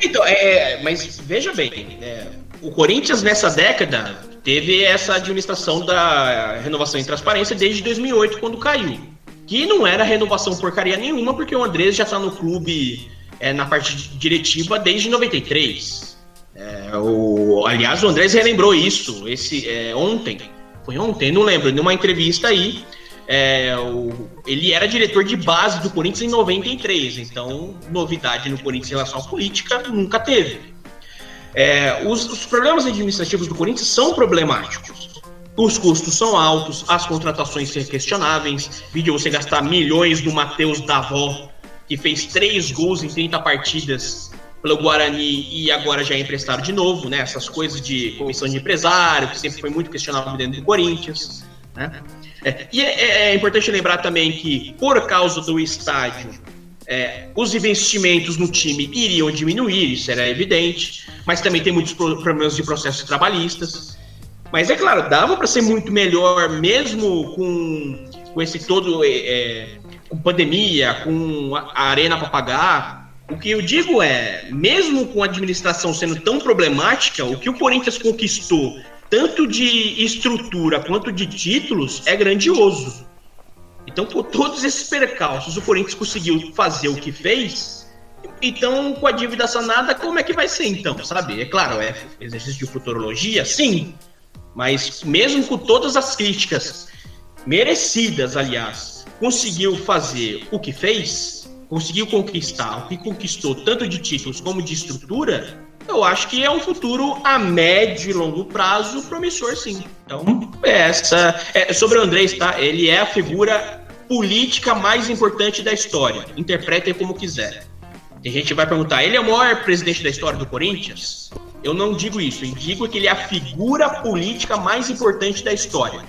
Speaker 3: Então, é, mas veja bem, é, o Corinthians nessa década teve essa administração da renovação em transparência desde 2008, quando caiu. Que não era renovação porcaria nenhuma, porque o Andrés já tá no clube é, na parte diretiva desde 93. É, o, aliás, o Andrés relembrou isso esse, é, ontem. Foi ontem, não lembro, numa entrevista aí é, o, ele era diretor de base do Corinthians em 93, então novidade no Corinthians em relação à política nunca teve. É, os, os, problemas administrativos do Corinthians são problemáticos. Os custos são altos, as contratações são questionáveis. Vídeo você gastar milhões do Matheus Davó, que fez três gols em 30 partidas pelo Guarani e agora já é emprestado de novo, né? Essas coisas de comissão de empresário, que sempre foi muito questionável dentro do Corinthians. Né? É, e é, é, é, importante lembrar também que, por causa do estádio, é, os investimentos no time iriam diminuir, isso era evidente, mas também tem muitos problemas de processos trabalhistas. Mas é claro, dava para ser muito melhor, mesmo com, com esse todo, é, é com pandemia, com a arena para pagar. O que eu digo é, mesmo com a administração sendo tão problemática, o que o Corinthians conquistou tanto de estrutura quanto de títulos, é grandioso. Então, com todos esses percalços, o Corinthians conseguiu fazer o que fez. Então, com a dívida sanada, como é que vai ser então, sabe? É claro, é exercício de futurologia, sim. Mas mesmo com todas as críticas merecidas, aliás, conseguiu fazer o que fez, conseguiu conquistar o que conquistou, tanto de títulos como de estrutura, eu acho que é um futuro a médio e longo prazo promissor, sim. Então, essa. É, sobre o Andrés, tá? Ele é a figura política mais importante da história. Interpretem como quiser. Tem gente que vai perguntar: ele é o maior presidente da história do Corinthians? Eu não digo isso. Eu digo que ele é a figura política mais importante da história.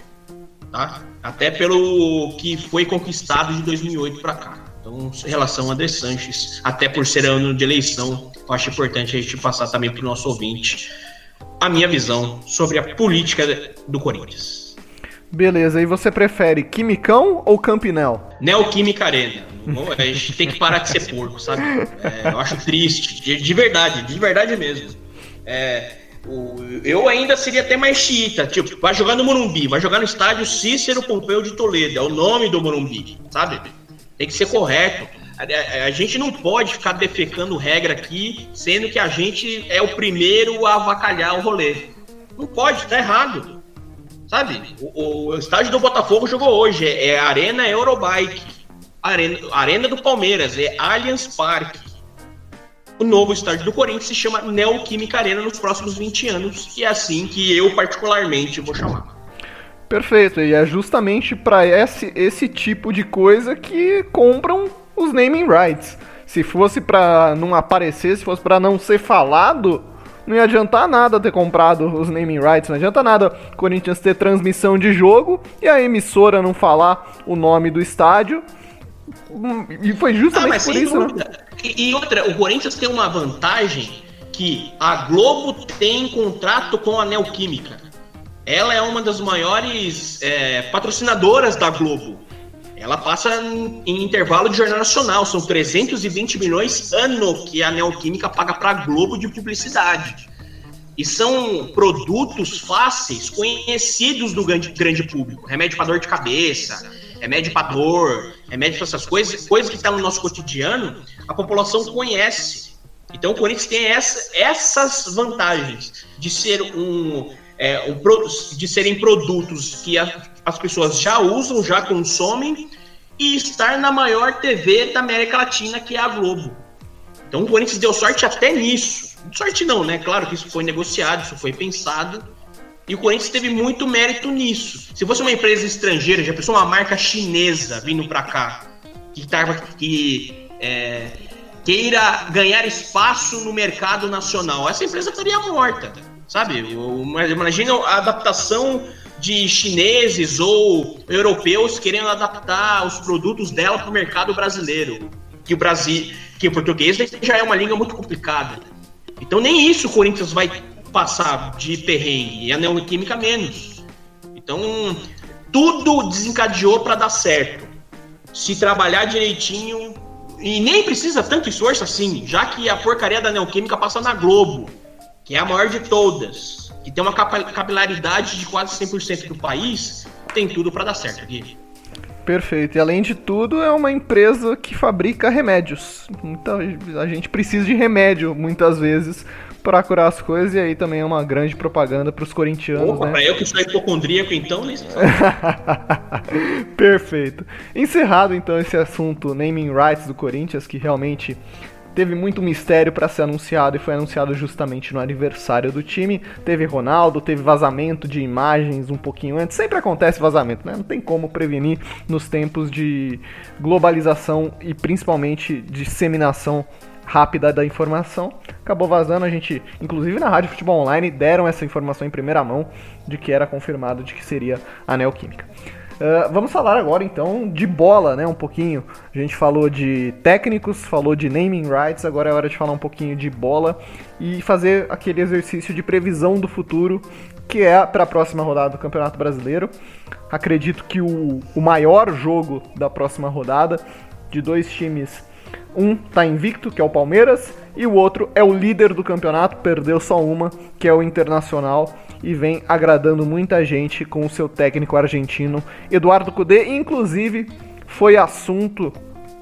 Speaker 3: Tá? Até pelo que foi conquistado de 2008 para cá. Então, em relação a André Sanches, até por ser ano de eleição, eu acho importante a gente passar também para o nosso ouvinte a minha visão sobre a política do Corinthians.
Speaker 2: Beleza, e você prefere Quimicão ou Campinel?
Speaker 3: Neoquímica Arena. A gente tem que parar de ser porco, sabe? É, eu acho triste, de, de, verdade, de verdade mesmo. É, o, eu ainda seria até mais xiita, tipo, vai jogar no Morumbi, vai jogar no estádio Cícero Pompeu de Toledo, é o nome do Morumbi, sabe? Tem que ser correto. A, a, a, gente não pode ficar defecando regra aqui, sendo que a gente é o primeiro a avacalhar o rolê. Não pode, tá errado. Sabe? O, o estádio do Botafogo jogou hoje, é, é Arena Eurobike. Arena, Arena do Palmeiras, é Allianz Parque. O novo estádio do Corinthians se chama Neoquímica Arena nos próximos 20 anos, e é assim que eu particularmente vou chamar.
Speaker 2: Perfeito, e é justamente para esse, esse tipo de coisa que compram os naming rights. Se fosse para não aparecer, se fosse para não ser falado, não ia adiantar nada ter comprado os naming rights, não adianta nada Corinthians ter transmissão de jogo e a emissora não falar o nome do estádio. E foi justamente ah, por isso. Né?
Speaker 3: E, e outra, o Corinthians tem uma vantagem que a Globo tem contrato com a Neoquímica. Ela é uma das maiores é, patrocinadoras da Globo. Ela passa em, intervalo de jornal nacional, são 320 milhões ano que a Neoquímica paga para a Globo de publicidade. E são produtos fáceis, conhecidos do grande, grande público. Remédio para dor de cabeça, remédio para dor, remédio para essas coisas, coisas que estão tá no nosso cotidiano, a população conhece. Então o Corinthians tem essa, essas vantagens de ser um, é, um, de serem produtos que a, as pessoas já usam, já consomem, e estar na maior TV da América Latina, que é a Globo. Então o Corinthians deu sorte até nisso. Sorte não, né? Claro que isso foi negociado, isso foi pensado. E o Corinthians teve muito mérito nisso. Se fosse uma empresa estrangeira, já pensou uma marca chinesa vindo para cá, que, tava, que é, queira ganhar espaço no mercado nacional, essa empresa estaria morta, sabe? Imagina a adaptação de chineses ou europeus querendo adaptar os produtos dela para o mercado brasileiro. Que o Brasil, que o português já é uma língua muito complicada. Então nem isso o Corinthians vai passar de perrengue, e a Neoquímica menos. Então tudo desencadeou para dar certo. Se trabalhar direitinho, e nem precisa tanto esforço assim, já que a porcaria da Neoquímica passa na Globo, que é a maior de todas que tem uma capilaridade de quase 100% do país, tem tudo para dar certo, Gui.
Speaker 2: Perfeito. E além de tudo, é uma empresa que fabrica remédios. Então a gente precisa de remédio muitas vezes para curar as coisas e aí também é uma grande propaganda para os corintianos, Opa, né?
Speaker 3: Pra eu que sou hipocondríaco, então, nem
Speaker 2: Perfeito. Encerrado então esse assunto naming rights do Corinthians, que realmente teve muito mistério para ser anunciado e foi anunciado justamente no aniversário do time. Teve Ronaldo, teve vazamento de imagens um pouquinho antes. Sempre acontece vazamento, né? Não tem como prevenir nos tempos de globalização e principalmente disseminação rápida da informação. Acabou vazando, a gente, inclusive na Rádio Futebol Online, deram essa informação em primeira mão de que era confirmado de que seria a Neoquímica. Uh, vamos falar agora então de bola, né? Um pouquinho. A gente falou de técnicos, falou de naming rights, agora é hora de falar um pouquinho de bola e fazer aquele exercício de previsão do futuro que é para a próxima rodada do Campeonato Brasileiro. Acredito que o, o maior jogo da próxima rodada de dois times, um tá invicto, que é o Palmeiras, e o outro é o líder do campeonato, perdeu só uma, que é o Internacional e vem agradando muita gente com o seu técnico argentino Eduardo Cudê, inclusive foi assunto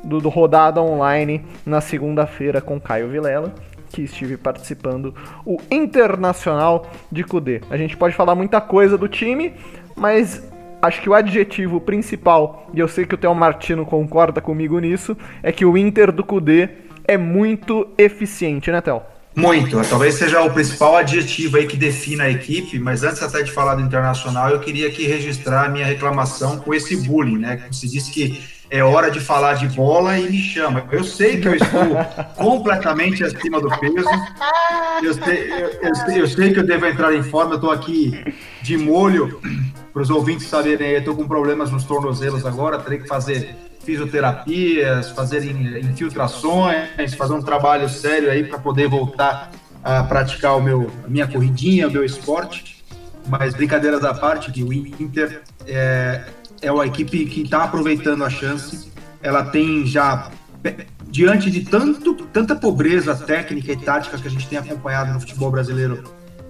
Speaker 2: do, do Rodada Online na segunda-feira com Caio Vilela, que estive participando, o Internacional de Cudê. A gente pode falar muita coisa do time, mas acho que o adjetivo principal, e eu sei que o Theo Martino concorda comigo nisso, é que o Inter do Cudê é muito eficiente, né, Theo?
Speaker 4: Muito, talvez seja o principal adjetivo aí que defina a equipe, mas antes até de falar do Internacional, eu queria aqui registrar a minha reclamação com esse bullying, né? Você disse que é hora de falar de bola e me chama. Eu sei que eu estou completamente acima do peso, eu sei, eu, eu, sei, eu sei que eu devo entrar em forma, eu estou aqui de molho, para os ouvintes saberem, eu estou com problemas nos tornozelos agora, terei que fazer fisioterapias, fazer infiltrações, fazer um trabalho sério aí para poder voltar a praticar o meu, a minha corridinha, o meu esporte. Mas brincadeiras à parte, que o Inter é, é uma equipe que está aproveitando a chance. Ela tem já diante de tanto, tanta pobreza técnica e tática que a gente tem acompanhado no futebol brasileiro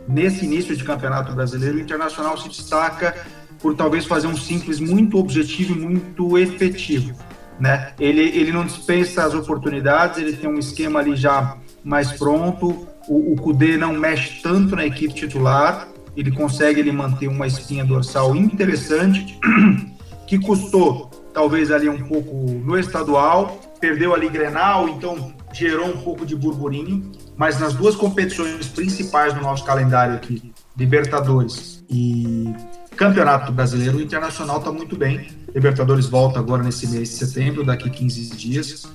Speaker 4: nesse início de campeonato brasileiro, o Internacional se destaca por talvez fazer um simples muito objetivo e muito efetivo. Né? Ele, ele não dispensa as oportunidades, ele tem um esquema ali já mais pronto, o, o Kudê não mexe tanto na equipe titular, ele consegue ele manter uma espinha dorsal interessante, que custou talvez ali um pouco no estadual, perdeu ali Grenal, então gerou um pouco de burburinho, mas nas duas competições principais do nosso calendário aqui, Libertadores e Campeonato Brasileiro, o Internacional está muito bem. Libertadores volta agora nesse mês de setembro, daqui 15 dias.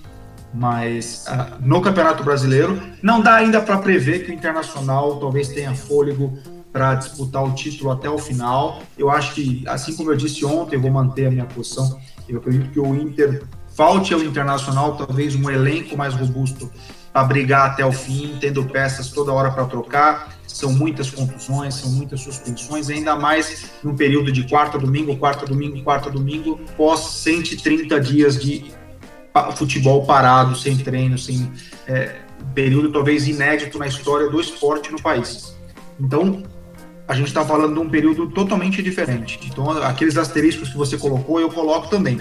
Speaker 4: Mas uh, no Campeonato Brasileiro, não dá ainda para prever que o Internacional talvez tenha fôlego para disputar o título até o final. Eu acho que, assim como eu disse ontem, eu vou manter a minha posição. Eu acredito que o Inter falte ao Internacional talvez um elenco mais robusto para brigar até o fim, tendo peças toda hora para trocar. São muitas contusões, são muitas suspensões, ainda mais num período de quarta domingo, quarta domingo, quarta domingo, pós 130 dias de futebol parado, sem treino, sem é, período talvez inédito na história do esporte no país. Então, a gente está falando de um período totalmente diferente. Então, aqueles asteriscos que você colocou, eu coloco também.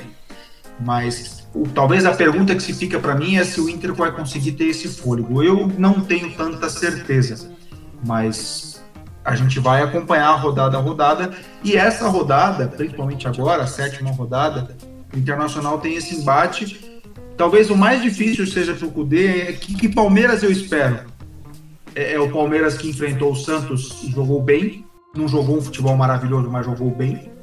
Speaker 4: Mas talvez a pergunta que se fica para mim é se o Inter vai conseguir ter esse fôlego. Eu não tenho tanta certeza, mas a gente vai acompanhar rodada a rodada. E essa rodada, principalmente agora, a sétima rodada, o Internacional tem esse embate. Talvez o mais difícil seja para o Cudê. Que, que Palmeiras eu espero? É, é o Palmeiras que enfrentou o Santos e jogou bem. Não jogou um futebol maravilhoso, mas jogou bem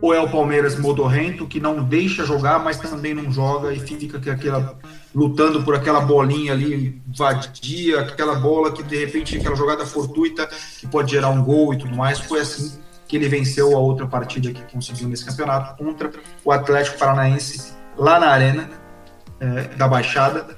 Speaker 4: ou é o Palmeiras modorrento que não deixa jogar, mas também não joga e fica aquela, lutando por aquela bolinha ali vadia, aquela bola que de repente aquela jogada fortuita que pode gerar um gol e tudo mais. Foi assim que ele venceu a outra partida que conseguiu nesse campeonato contra o Atlético Paranaense lá na arena é, da Baixada.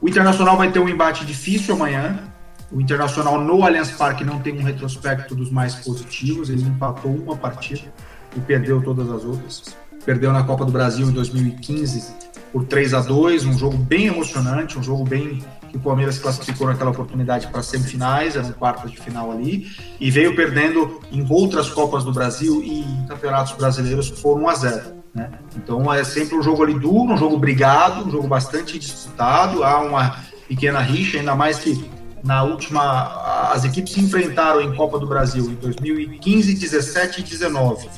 Speaker 4: O Internacional vai ter um embate difícil amanhã. O Internacional no Allianz Parque não tem um retrospecto dos mais positivos, ele empatou uma partida e perdeu todas as outras. Perdeu na Copa do Brasil em 2015 por 3 a 2 um jogo bem emocionante, um jogo bem que o Palmeiras classificou naquela oportunidade para semifinais, um quarto de final ali, e veio perdendo em outras Copas do Brasil e em campeonatos brasileiros por 1 a 0. Né? Então é sempre um jogo ali duro, um jogo brigado, um jogo bastante disputado, há uma pequena rixa, ainda mais que na última as equipes se enfrentaram em Copa do Brasil em 2015, 17 e 19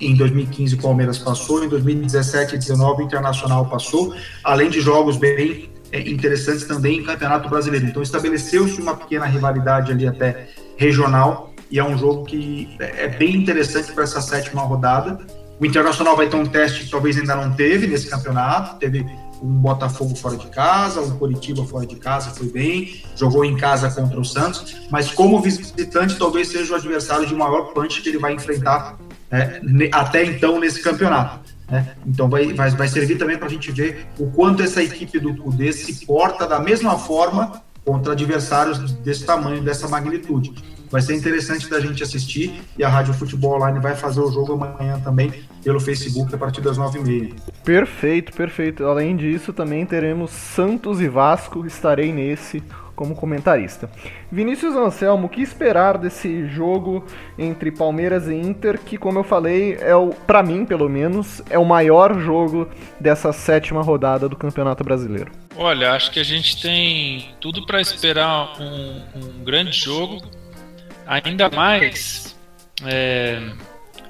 Speaker 4: em 2015 o Palmeiras passou, em 2017 e 2019 o Internacional passou, além de jogos bem é, interessantes também em Campeonato Brasileiro. Então estabeleceu-se uma pequena rivalidade ali até regional e é um jogo que é, é bem interessante para essa sétima rodada. O Internacional vai ter um teste que talvez ainda não teve nesse campeonato, teve um Botafogo fora de casa, um Curitiba fora de casa, foi bem, jogou em casa contra o Santos, mas como visitante talvez seja o adversário de maior punch que ele vai enfrentar é, até então nesse campeonato. Né? Então vai, vai, vai servir também para a gente ver o quanto essa equipe do Cudê se porta da mesma forma contra adversários desse tamanho, dessa magnitude. Vai ser interessante da gente assistir e a Rádio Futebol Online vai fazer o jogo amanhã também pelo Facebook a partir das nove e meia.
Speaker 2: Perfeito, perfeito. Além disso, também teremos Santos e Vasco. Estarei nesse como comentarista. Vinícius Anselmo, o que esperar desse jogo entre Palmeiras e Inter, que como eu falei, é o para mim, pelo menos, é o maior jogo dessa sétima rodada do Campeonato Brasileiro?
Speaker 5: Olha, acho que a gente tem tudo para esperar um, um, grande jogo, ainda mais é,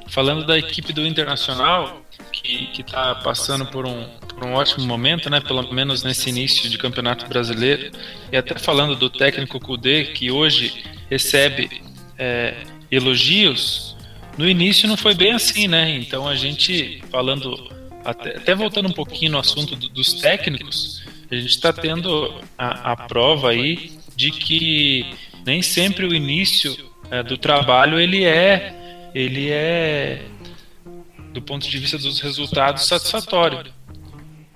Speaker 5: falando da equipe do Internacional, que está passando por um, por um ótimo momento, né? Pelo menos nesse início de campeonato brasileiro. E até falando do técnico Kudê, que hoje recebe é, elogios, no início não foi bem assim, né? Então a gente falando até, até voltando um pouquinho no assunto do, dos técnicos, a gente está tendo a, a, prova aí de que nem sempre o início é, do trabalho ele é ele é do ponto de vista dos resultados satisfatório.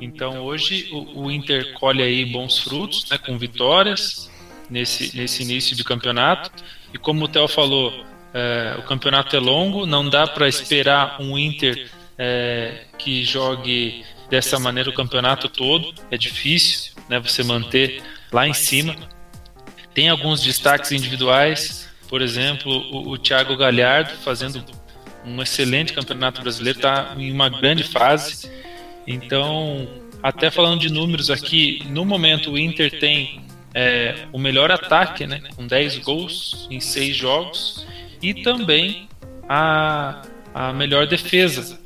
Speaker 5: Então hoje o, o Inter colhe aí bons frutos, né, com vitórias nesse, nesse início de campeonato. E como o Theo falou, é, o campeonato é longo, não dá para esperar um Inter é, que jogue dessa maneira o campeonato todo. É difícil, né? Você manter lá em cima. Tem alguns destaques individuais, por exemplo, o, o Thiago Galhardo fazendo um excelente campeonato brasileiro, está em uma grande fase. Então, até falando de números aqui, no momento o Inter tem é, o melhor ataque, né, com 10 gols em 6 jogos, e também a, a melhor defesa,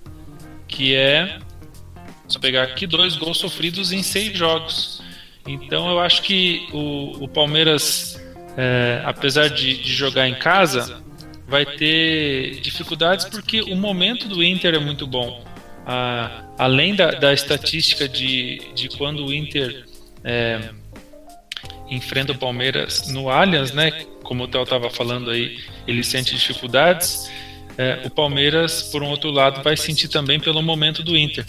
Speaker 5: que é, só pegar aqui, dois gols sofridos em 6 jogos. Então eu acho que o, o Palmeiras, é, apesar de, de jogar em casa, vai ter dificuldades porque o momento do Inter é muito bom. Ah, além da, da estatística de, de quando o Inter é, enfrenta o Palmeiras no Allianz, né? Como o Theo estava falando aí, ele sente dificuldades. É, o Palmeiras, por um outro lado, vai sentir também pelo momento do Inter.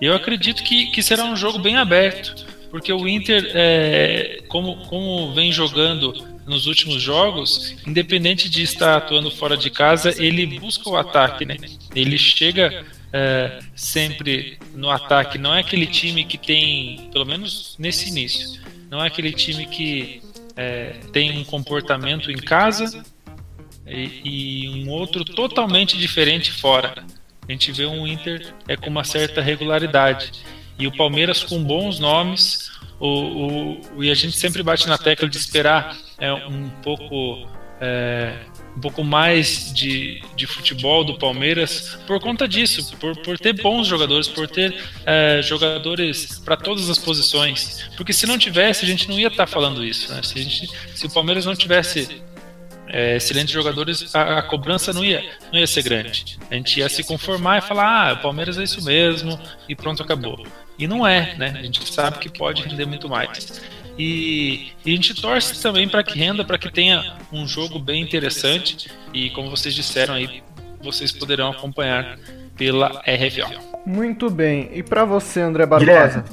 Speaker 5: Eu acredito que, que será um jogo bem aberto, porque o Inter, é, como, como vem jogando nos últimos jogos, independente de estar atuando fora de casa, ele busca o ataque, né? Ele chega é, sempre no ataque. Não é aquele time que tem, pelo menos nesse início, não é aquele time que é, tem um comportamento em casa e, e, um outro totalmente diferente fora. A gente vê um Inter é com uma certa regularidade e o Palmeiras com bons nomes. O, o, e a gente sempre bate na tecla de esperar é, um pouco é, um pouco mais de, de futebol do Palmeiras por conta disso, por, por ter bons jogadores, por ter é, jogadores para todas as posições. Porque se não tivesse, a gente não ia estar tá falando isso. Né? Se, gente, se o Palmeiras não tivesse é, excelentes jogadores, a, a, cobrança não ia, não ia ser grande. A gente ia se conformar e falar: ah, o Palmeiras é isso mesmo, e pronto, acabou. E não é, né? A gente sabe que pode render muito mais. E, e a gente torce também para que renda, para que tenha um jogo bem interessante. E como vocês disseram aí, vocês poderão acompanhar pela RFO.
Speaker 2: Muito bem. E para você, André Barbosa?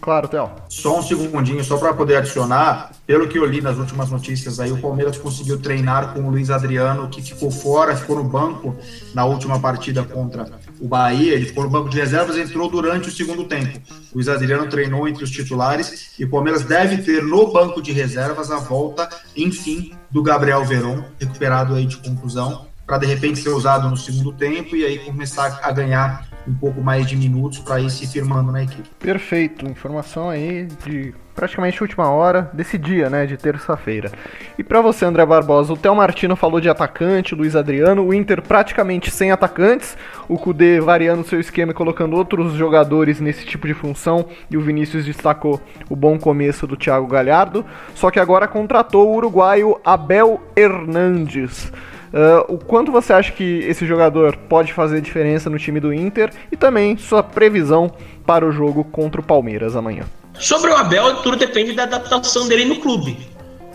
Speaker 2: Claro, Theo.
Speaker 4: Só um segundinho, só para poder adicionar. Pelo que eu li nas últimas notícias aí, o Palmeiras conseguiu treinar com o Luiz Adriano, que ficou fora, ficou no banco na última partida contra o Bahia. Ele ficou no banco de reservas e entrou durante o segundo tempo. O Luiz Adriano treinou entre os titulares e o Palmeiras deve ter no banco de reservas a volta, enfim, do Gabriel Veron, recuperado aí de conclusão, para de repente ser usado no segundo tempo e aí começar a ganhar um pouco mais de minutos para ir se firmando na equipe.
Speaker 2: Perfeito, informação aí de praticamente última hora desse dia, né, de terça-feira. E para você, André Barbosa, o Theo Martino falou de atacante, Luiz Adriano, o Inter praticamente sem atacantes, o Cudê variando seu esquema e colocando outros jogadores nesse tipo de função, e o Vinícius destacou o bom começo do Thiago Galhardo, só que agora contratou o uruguaio Abel Hernandes. Uh, o quanto você acha que esse jogador pode fazer diferença no time do Inter e também sua previsão para o jogo contra o Palmeiras amanhã?
Speaker 3: Sobre o Abel, tudo depende da adaptação dele no clube.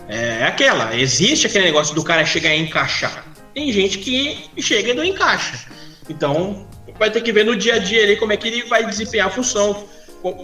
Speaker 3: É aquela, existe aquele negócio do cara chegar e encaixar. Tem gente que chega e não encaixa. Então, vai ter que ver no dia a dia ali como é que ele vai desempenhar a função,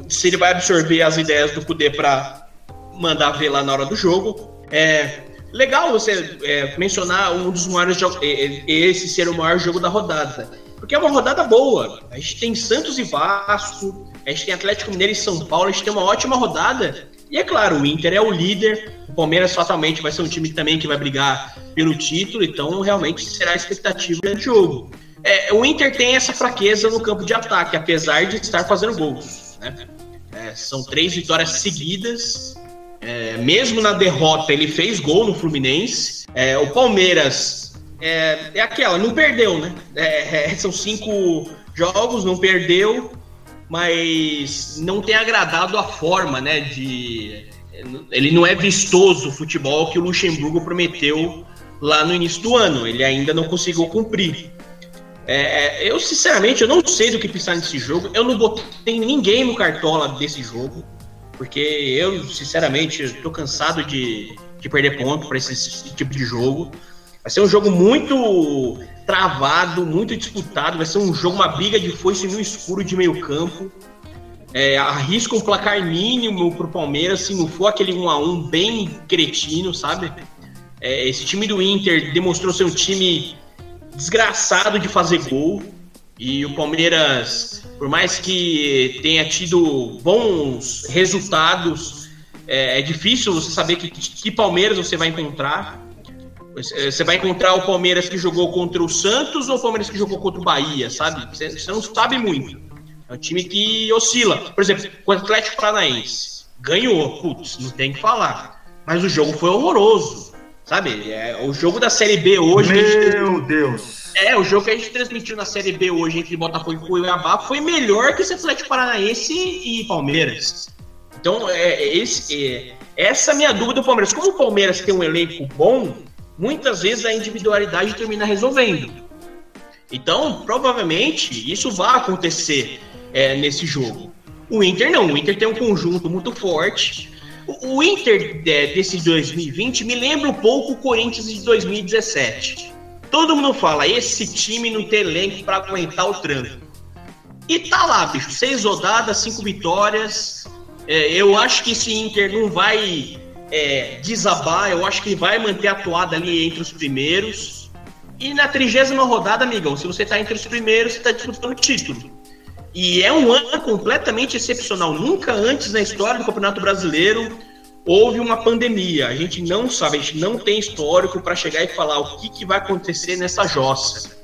Speaker 3: se ele vai absorver as ideias do Kudê para mandar ver lá na hora do jogo. É, Legal você é, mencionar um dos maiores jogos, esse ser o maior jogo da rodada. Porque é uma rodada boa. A gente tem Santos e Vasco, a gente tem Atlético Mineiro e São Paulo, a gente tem uma ótima rodada. E é claro, o Inter é o líder, o Palmeiras fatalmente vai ser um time também que vai brigar pelo título, então realmente será a expectativa do jogo. É, o Inter tem essa fraqueza no campo de ataque, apesar de estar fazendo gols. Né? É, são três vitórias seguidas é, mesmo na derrota, ele fez gol no Fluminense. É, o Palmeiras é, é, aquela, não perdeu, né? É, é, são cinco jogos, não perdeu, mas não tem agradado a forma, né? De ele não é vistoso o futebol que o Luxemburgo prometeu lá no início do ano. Ele ainda não conseguiu cumprir. É, eu, sinceramente, eu não sei do que pensar nesse jogo. Eu não botei ninguém no cartola desse jogo porque eu, sinceramente, estou cansado de, de perder ponto para esse, esse, tipo de jogo. Vai ser um jogo muito travado, muito disputado. Vai ser um jogo, uma briga de foice no escuro de meio campo. É, arrisca um placar mínimo pro Palmeiras, se não for aquele 1 a 1 bem cretino, sabe? É, esse time do Inter demonstrou ser um time desgraçado de fazer gol. E o Palmeiras, por mais que tenha tido bons resultados, é, é difícil você saber que, que Palmeiras você vai encontrar. Você vai encontrar o Palmeiras que jogou contra o Santos ou o Palmeiras que jogou contra o Bahia, sabe? Você, você não sabe muito. É um time que oscila. Por exemplo, o Atlético Paranaense ganhou, putz, não tem que falar. Mas o jogo foi horroroso, sabe? É, o jogo da Série B hoje.
Speaker 4: Meu Deus!
Speaker 3: É, o jogo que a gente transmitiu na Série B hoje entre Botafogo e Cuiabá foi melhor que esse Atlético Paranaense e Palmeiras. Então, é, esse, é, essa é a minha dúvida do Palmeiras. Como o Palmeiras tem um elenco bom, muitas vezes a individualidade termina resolvendo. Então, provavelmente, isso vai acontecer é, nesse jogo. O Inter não, o Inter tem um conjunto muito forte. O, o Inter é, desse 2020 me lembra um pouco o Corinthians de 2017. Todo mundo fala, esse time não tem elenco para aguentar o tranco. E tá lá, bicho, seis rodadas, cinco vitórias. É, eu acho que esse Inter não vai é, desabar, eu acho que vai manter a toada ali entre os primeiros. E na trigésima rodada, amigão, se você tá entre os primeiros, você tá disputando título. E é um ano completamente excepcional. Nunca antes na história do Campeonato Brasileiro houve uma pandemia. A gente não sabe, a gente não tem histórico para chegar e falar o que, que vai acontecer nessa jossa.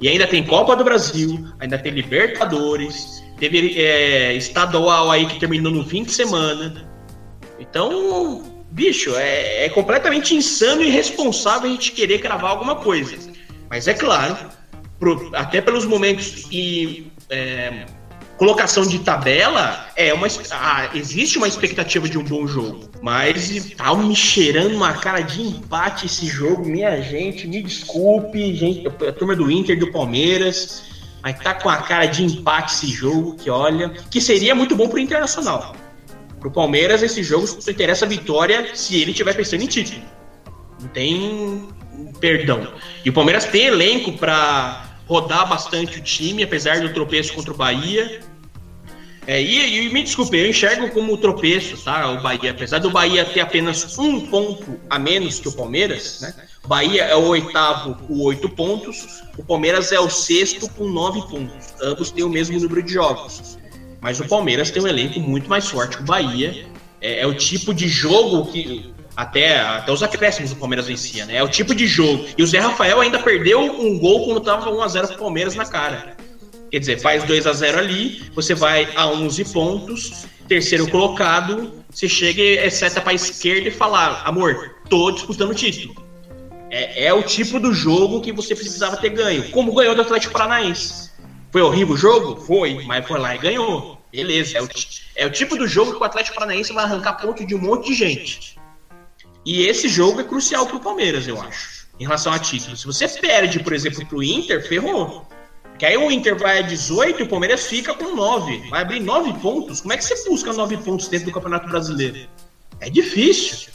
Speaker 3: E ainda tem Copa do Brasil, ainda tem Libertadores, teve é, estadual aí que terminou no fim de semana. Então, bicho, é, é completamente insano e irresponsável a gente querer cravar alguma coisa. Mas é claro, pro, até pelos momentos e é, colocação de tabela, é uma, ah, existe uma expectativa de um bom jogo. Mas tá me cheirando uma cara de empate esse jogo, minha gente. Me desculpe, gente, a turma do Inter do Palmeiras. Mas tá com a cara de empate esse jogo, que olha, que seria muito bom pro Internacional. Pro Palmeiras, esse jogo só interessa a vitória se ele estiver pensando em título. Não tem perdão. E o Palmeiras tem elenco para rodar bastante o time, apesar do tropeço contra o Bahia. É, e, e, me desculpe, eu enxergo como tropeço, tá? O Bahia, apesar do Bahia ter apenas um ponto a menos que o Palmeiras, né? O Bahia é o oitavo com oito pontos, o Palmeiras é o sexto com nove pontos. Ambos têm o mesmo número de jogos. Mas o Palmeiras tem um elenco muito mais forte que o Bahia. É, é o tipo de jogo que até, até os acréscimos do Palmeiras vencia, né? É o tipo de jogo. E o Zé Rafael ainda perdeu um gol quando tava 1x0 pro Palmeiras na cara. Quer dizer, faz 2 a 0 ali, você vai a 11 pontos, terceiro colocado, você chega e é seta pra esquerda e fala, amor, tô disputando o título. É, é o tipo do jogo que você precisava ter ganho. Como ganhou do Atlético Paranaense. Foi horrível o jogo? Foi, mas foi lá e ganhou. Beleza, é o, é o tipo do jogo que o Atlético Paranaense vai arrancar ponto de um monte de gente. E esse jogo é crucial para o Palmeiras, eu acho, em relação a título. Se você perde, por exemplo, para o Inter, ferrou. Que aí o Inter vai a 18 e o Palmeiras fica com 9. Vai abrir 9 pontos. Como é que você busca 9 pontos dentro do Campeonato Brasileiro? É difícil.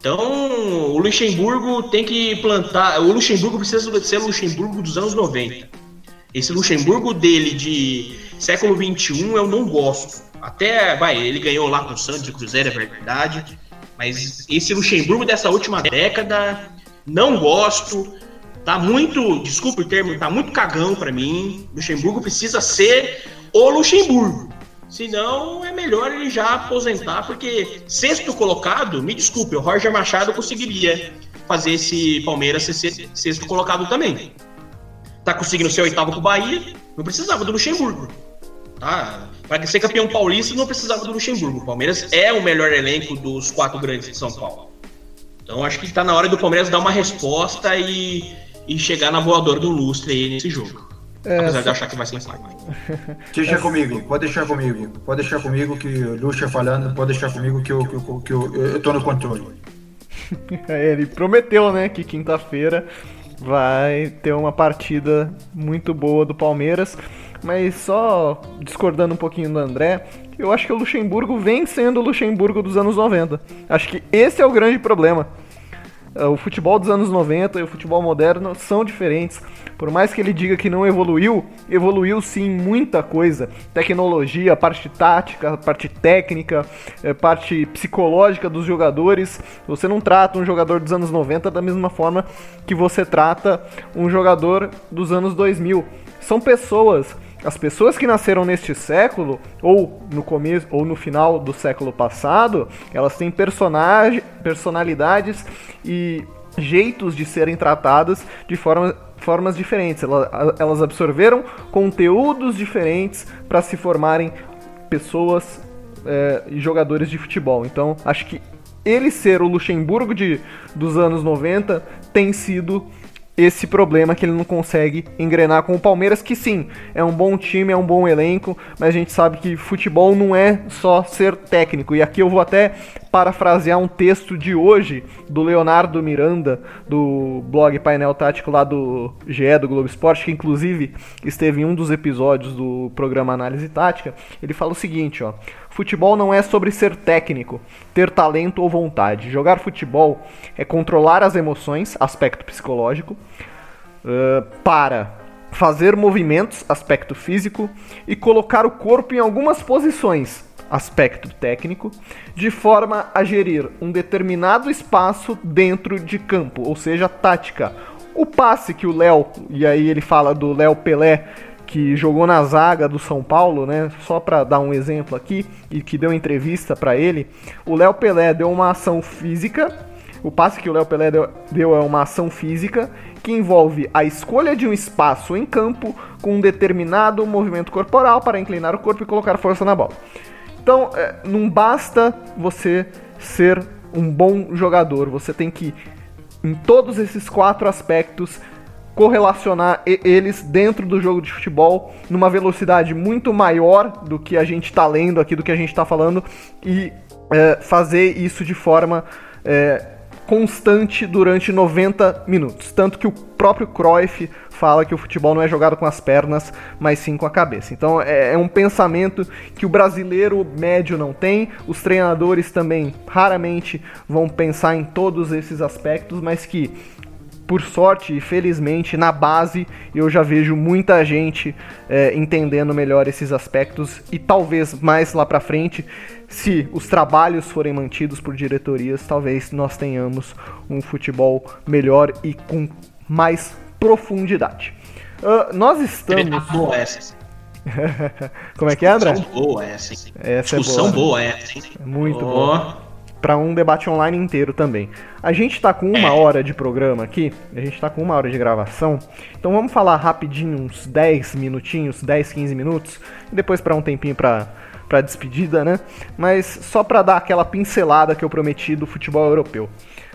Speaker 3: Então, o Luxemburgo tem que plantar. O Luxemburgo precisa ser o Luxemburgo dos anos 90. Esse Luxemburgo dele de século 21 eu não gosto. Até, vai, ele ganhou lá com o Santos e Cruzeiro, é verdade. Mas esse Luxemburgo dessa última década, não gosto. Tá muito, desculpa o termo, tá muito cagão para mim. Luxemburgo precisa ser o Luxemburgo. Senão é melhor ele já aposentar, porque sexto colocado, me desculpe, o Roger Machado conseguiria fazer esse Palmeiras ser sexto colocado também. Tá conseguindo ser oitavo com o Bahia, não precisava do Luxemburgo. Tá? Para ser campeão paulista não precisava do Luxemburgo. O Palmeiras é o melhor elenco dos quatro grandes de São Paulo. Então acho que está na hora do Palmeiras dar uma resposta e, e chegar na voadora do lustre aí nesse jogo. É, Apesar só... de achar que vai ser empate.
Speaker 4: Deixa é... comigo, pode deixar comigo. Pode deixar comigo que o Luxa falando, pode deixar comigo que eu, que eu, que eu, eu tô no controle.
Speaker 2: É, ele prometeu, né, que quinta-feira vai ter uma partida muito boa do Palmeiras. Mas só discordando um pouquinho do André, eu acho que o Luxemburgo vem sendo o Luxemburgo dos anos 90. Acho que esse é o grande problema. O futebol dos anos 90 e o futebol moderno são diferentes. Por mais que ele diga que não evoluiu, evoluiu sim muita coisa. Tecnologia, parte tática, parte técnica, eh, parte psicológica dos jogadores. Você não trata um jogador dos anos 90 da mesma forma que você trata um jogador dos anos 2000. São pessoas as pessoas que nasceram neste século, ou no começo, ou no final do século passado, elas têm personagem, personalidades e jeitos de serem tratadas de forma, formas diferentes. Elas, absorveram conteúdos diferentes para se formarem pessoas é, e jogadores de futebol. Então, acho que ele ser o Luxemburgo de, dos anos 90 tem sido esse problema que ele não consegue engrenar com o Palmeiras, que sim, é um bom time, é um bom elenco, mas a gente sabe que futebol não é só ser técnico. E aqui eu vou até parafrasear um texto de hoje do Leonardo Miranda, do blog Painel Tático lá do GE, do Globo Esporte, que inclusive esteve em um dos episódios do programa Análise Tática. Ele fala o seguinte, ó. Futebol não é sobre ser técnico, ter talento ou vontade. Jogar futebol é controlar as emoções, aspecto psicológico, uh, para fazer movimentos, aspecto físico, e colocar o corpo em algumas posições, aspecto técnico, de forma a gerir um determinado espaço dentro de campo, ou seja, tática. O passe que o Léo, e aí ele fala do Léo Pelé, que jogou na zaga do São Paulo, né? Só para dar um exemplo aqui e que deu entrevista para ele, o Léo Pelé deu uma ação física. O passe que o Léo Pelé deu, é uma ação física que envolve a escolha de um espaço em campo com um determinado movimento corporal para inclinar o corpo e colocar força na bola. Então, é, não basta você ser um bom jogador, você tem que, em todos esses quatro aspectos, correlacionar eles dentro do jogo de futebol numa velocidade muito maior do que a gente está lendo aqui, do que a gente está falando, e é, fazer isso de forma é, constante durante 90 minutos. Tanto que o próprio Cruyff fala que o futebol não é jogado com as pernas, mas sim com a cabeça. Então é, é um pensamento que o brasileiro médio não tem, os treinadores também raramente vão pensar em todos esses aspectos, mas que por sorte e felizmente, na base eu já vejo muita gente é, entendendo melhor esses aspectos e talvez mais lá para frente, se os trabalhos forem mantidos por diretorias, talvez nós tenhamos um futebol melhor e com mais profundidade. Uh, nós estamos.
Speaker 3: Boa essa.
Speaker 2: Como é que é, André?
Speaker 3: Discussão boa essa.
Speaker 2: Essa
Speaker 3: Discussão
Speaker 2: é boa.
Speaker 3: boa essa.
Speaker 2: Muito
Speaker 3: oh.
Speaker 2: boa para um debate online inteiro também. A gente está com uma hora de programa aqui, a gente está com uma hora de gravação, então vamos falar rapidinho, uns 10 minutinhos, 10, 15 minutos, e depois para um tempinho para para despedida, né? Mas só para dar aquela pincelada que eu prometi do futebol europeu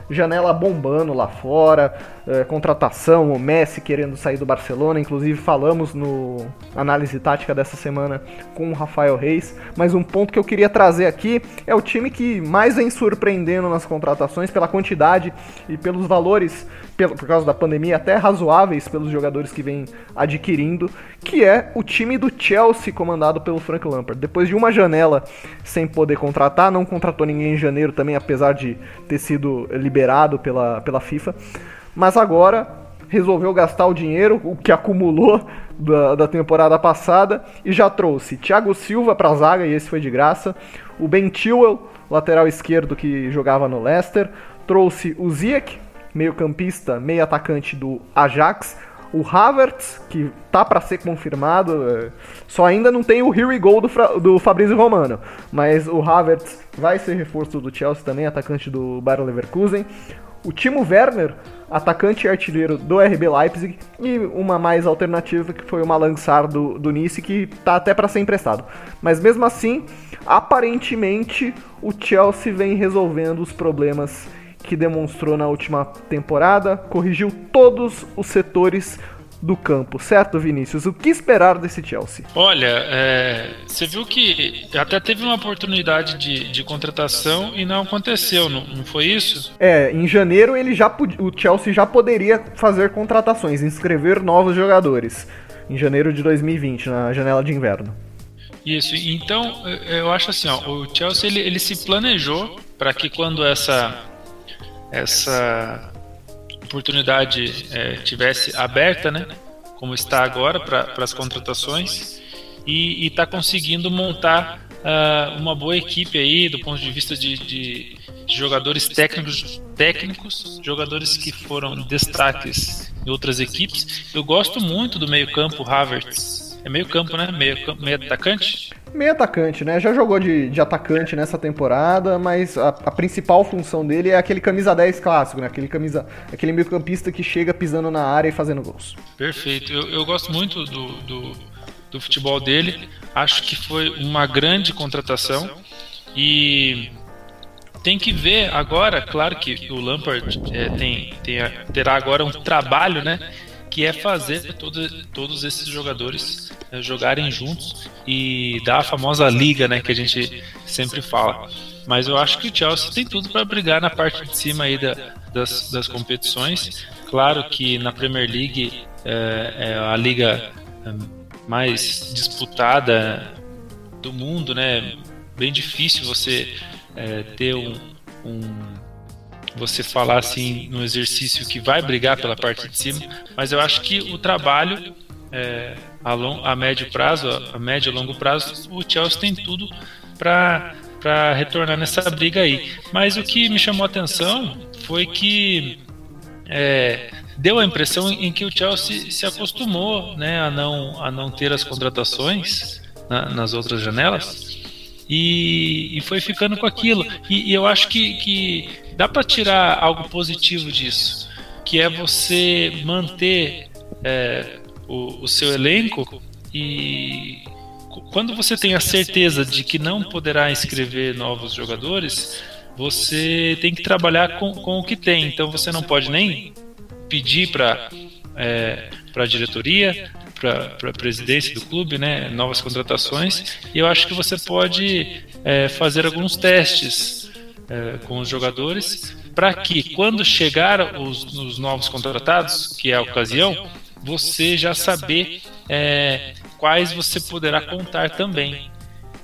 Speaker 2: janela bombando lá fora, é, contratação, o Messi querendo sair do Barcelona, inclusive falamos no análise tática dessa semana com o Rafael Reis, mas um ponto que eu queria trazer aqui é o time que mais vem surpreendendo nas contratações pela quantidade e pelos valores, por causa da pandemia, até razoáveis pelos jogadores que vem adquirindo, que é o time do Chelsea comandado pelo Frank Lampard. Depois de uma janela sem poder contratar, não contratou ninguém em janeiro também, apesar de ter sido liberado pela, pela FIFA. Mas agora resolveu gastar o dinheiro, o que acumulou da, da temporada passada, e já trouxe Thiago Silva para a zaga, e esse foi de graça, o Ben Chilwell, lateral esquerdo que jogava no Leicester, trouxe o Ziyech, meio-campista, meio-atacante do Ajax, o Havertz, que tá para ser confirmado, é, só ainda não tem o Here We Go do, do Fabrício Romano, mas o Havertz vai ser reforço do Chelsea também, atacante do Bayer Leverkusen. O Timo Werner, atacante e artilheiro do RB Leipzig, e uma mais alternativa que foi o Malangsar do, do Nice, que tá até para ser emprestado. Mas mesmo assim, aparentemente o Chelsea vem resolvendo os problemas que demonstrou na última temporada, corrigiu todos os setores do campo, certo, Vinícius? O que esperar desse Chelsea?
Speaker 5: Olha, é, você viu que até teve uma oportunidade de, de contratação e não aconteceu, não, não, foi isso?
Speaker 2: É, em janeiro ele já o Chelsea já poderia fazer contratações, inscrever novos jogadores. Em janeiro de 2020, na janela de inverno.
Speaker 5: Isso, então eu acho assim, ó, o Chelsea ele, ele se planejou para que quando essa essa oportunidade é, tivesse aberta, né? Como está agora para as contratações e está conseguindo montar uh, uma boa equipe aí do ponto de vista de, de, jogadores técnicos, técnicos, jogadores que foram destaques em outras equipes. Eu gosto muito do meio campo Havertz. É meio campo, né? Meio, meio atacante?
Speaker 2: Meio atacante, né? Já jogou de, de atacante nessa temporada, mas a, a, principal função dele é aquele camisa 10 clássico, né? Aquele, camisa, aquele meio campista que chega pisando na área e fazendo gols.
Speaker 5: Perfeito. Eu, eu gosto muito do, do, do futebol dele. Acho que foi uma grande contratação e tem que ver agora, claro que o Lampard é, tem, tem, terá agora um trabalho, né? Que é fazer todo, todos esses jogadores é, jogarem juntos e dar a famosa liga, né, que a gente sempre fala. Mas eu acho que o Chelsea tem tudo para brigar na parte de cima aí da, das, das competições. Claro que na Premier League é, é a liga é, mais disputada do mundo, né? Bem difícil você é, ter um, um você falar assim no exercício que vai brigar pela parte de cima, mas eu acho que o trabalho é, a, long, a médio prazo, a médio e longo prazo, o Chelsea tem tudo para para retornar nessa briga aí. Mas o que me chamou a atenção foi que é, deu a impressão em que o Chelsea se acostumou né, a, não, a não ter as contratações na, nas outras janelas e, e, foi ficando com aquilo. E, e eu acho que, que dá para tirar algo positivo disso, que é você manter é, o, o seu elenco e quando você tem a certeza de que não poderá inscrever novos jogadores, você tem que trabalhar com, com o que tem. Então você não pode nem pedir para é, a diretoria, para a presidência do clube, né, novas contratações. E eu acho que você pode é, fazer alguns testes é, com os jogadores para que quando chegar os, os, novos contratados, que é a ocasião, você já saber é, quais você poderá contar também.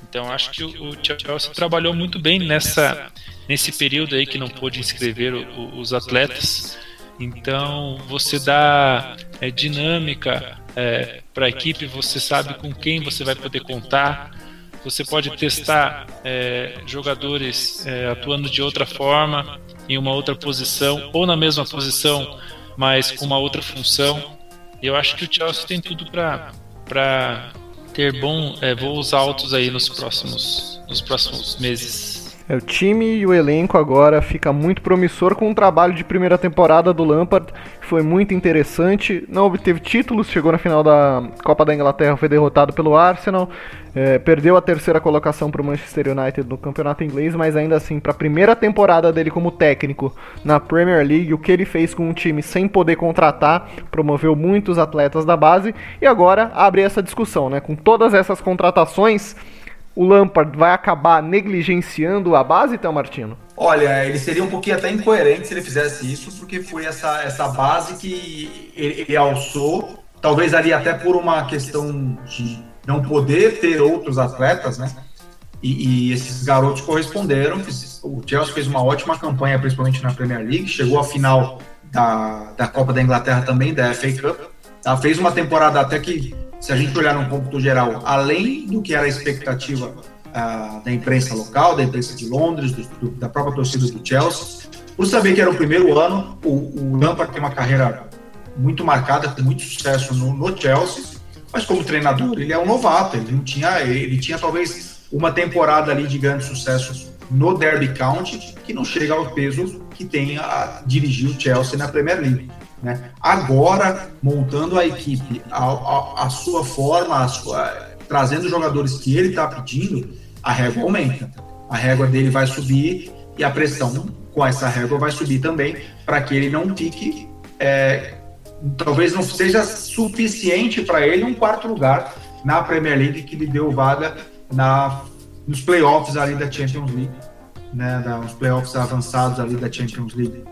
Speaker 5: Então acho que o, o Chelsea trabalhou muito bem nessa nesse período aí que não pôde inscrever o, os atletas. Então você dá é, dinâmica é, para a equipe, você sabe com quem você vai poder contar. Você pode testar é, jogadores é, atuando de outra forma, em uma outra posição, ou na mesma posição, mas com uma outra função. Eu acho que o Chelsea tem tudo para ter bom, é, voos altos aí nos próximos, nos próximos meses.
Speaker 2: É, o time e o elenco agora fica muito promissor com o trabalho de primeira temporada do Lampard, que foi muito interessante. Não obteve títulos, chegou na final da Copa da Inglaterra, foi derrotado pelo Arsenal, é, perdeu a terceira colocação para o Manchester United no campeonato inglês, mas ainda assim, para a primeira temporada dele como técnico na Premier League, o que ele fez com um time sem poder contratar, promoveu muitos atletas da base e agora abre essa discussão, né? Com todas essas contratações o Lampard vai acabar negligenciando a base, então, Martino?
Speaker 4: Olha, ele seria um pouquinho até incoerente se ele fizesse isso, porque foi essa, essa base que ele, ele alçou, talvez ali até por uma questão de não poder ter outros atletas, né? E, e, esses garotos corresponderam. O Chelsea fez uma ótima campanha, principalmente na Premier League, chegou à final da, da Copa da Inglaterra também, da FA Cup. Tá? Fez uma temporada até que se a gente olhar no cômputo geral, além do que era a expectativa uh, da imprensa local, da imprensa de Londres, do, do, da própria torcida do Chelsea, por saber que era o primeiro ano, o, o Lampard tem uma carreira muito marcada, com muito sucesso no, no, Chelsea, mas como treinador ele é um novato, ele não tinha, ele tinha talvez uma temporada ali de grande sucesso no Derby County, que não chega ao peso que tem a dirigir o Chelsea na Premier League. Né? Agora, montando a equipe, a, a, a sua forma, a sua, trazendo jogadores que ele está pedindo, a régua aumenta. A régua dele vai subir e a pressão com essa régua vai subir também para que ele não fique. É, talvez não seja suficiente para ele um quarto lugar na Premier League que lhe deu vaga na, nos playoffs ali da Champions League, né, nos playoffs avançados ali da Champions League.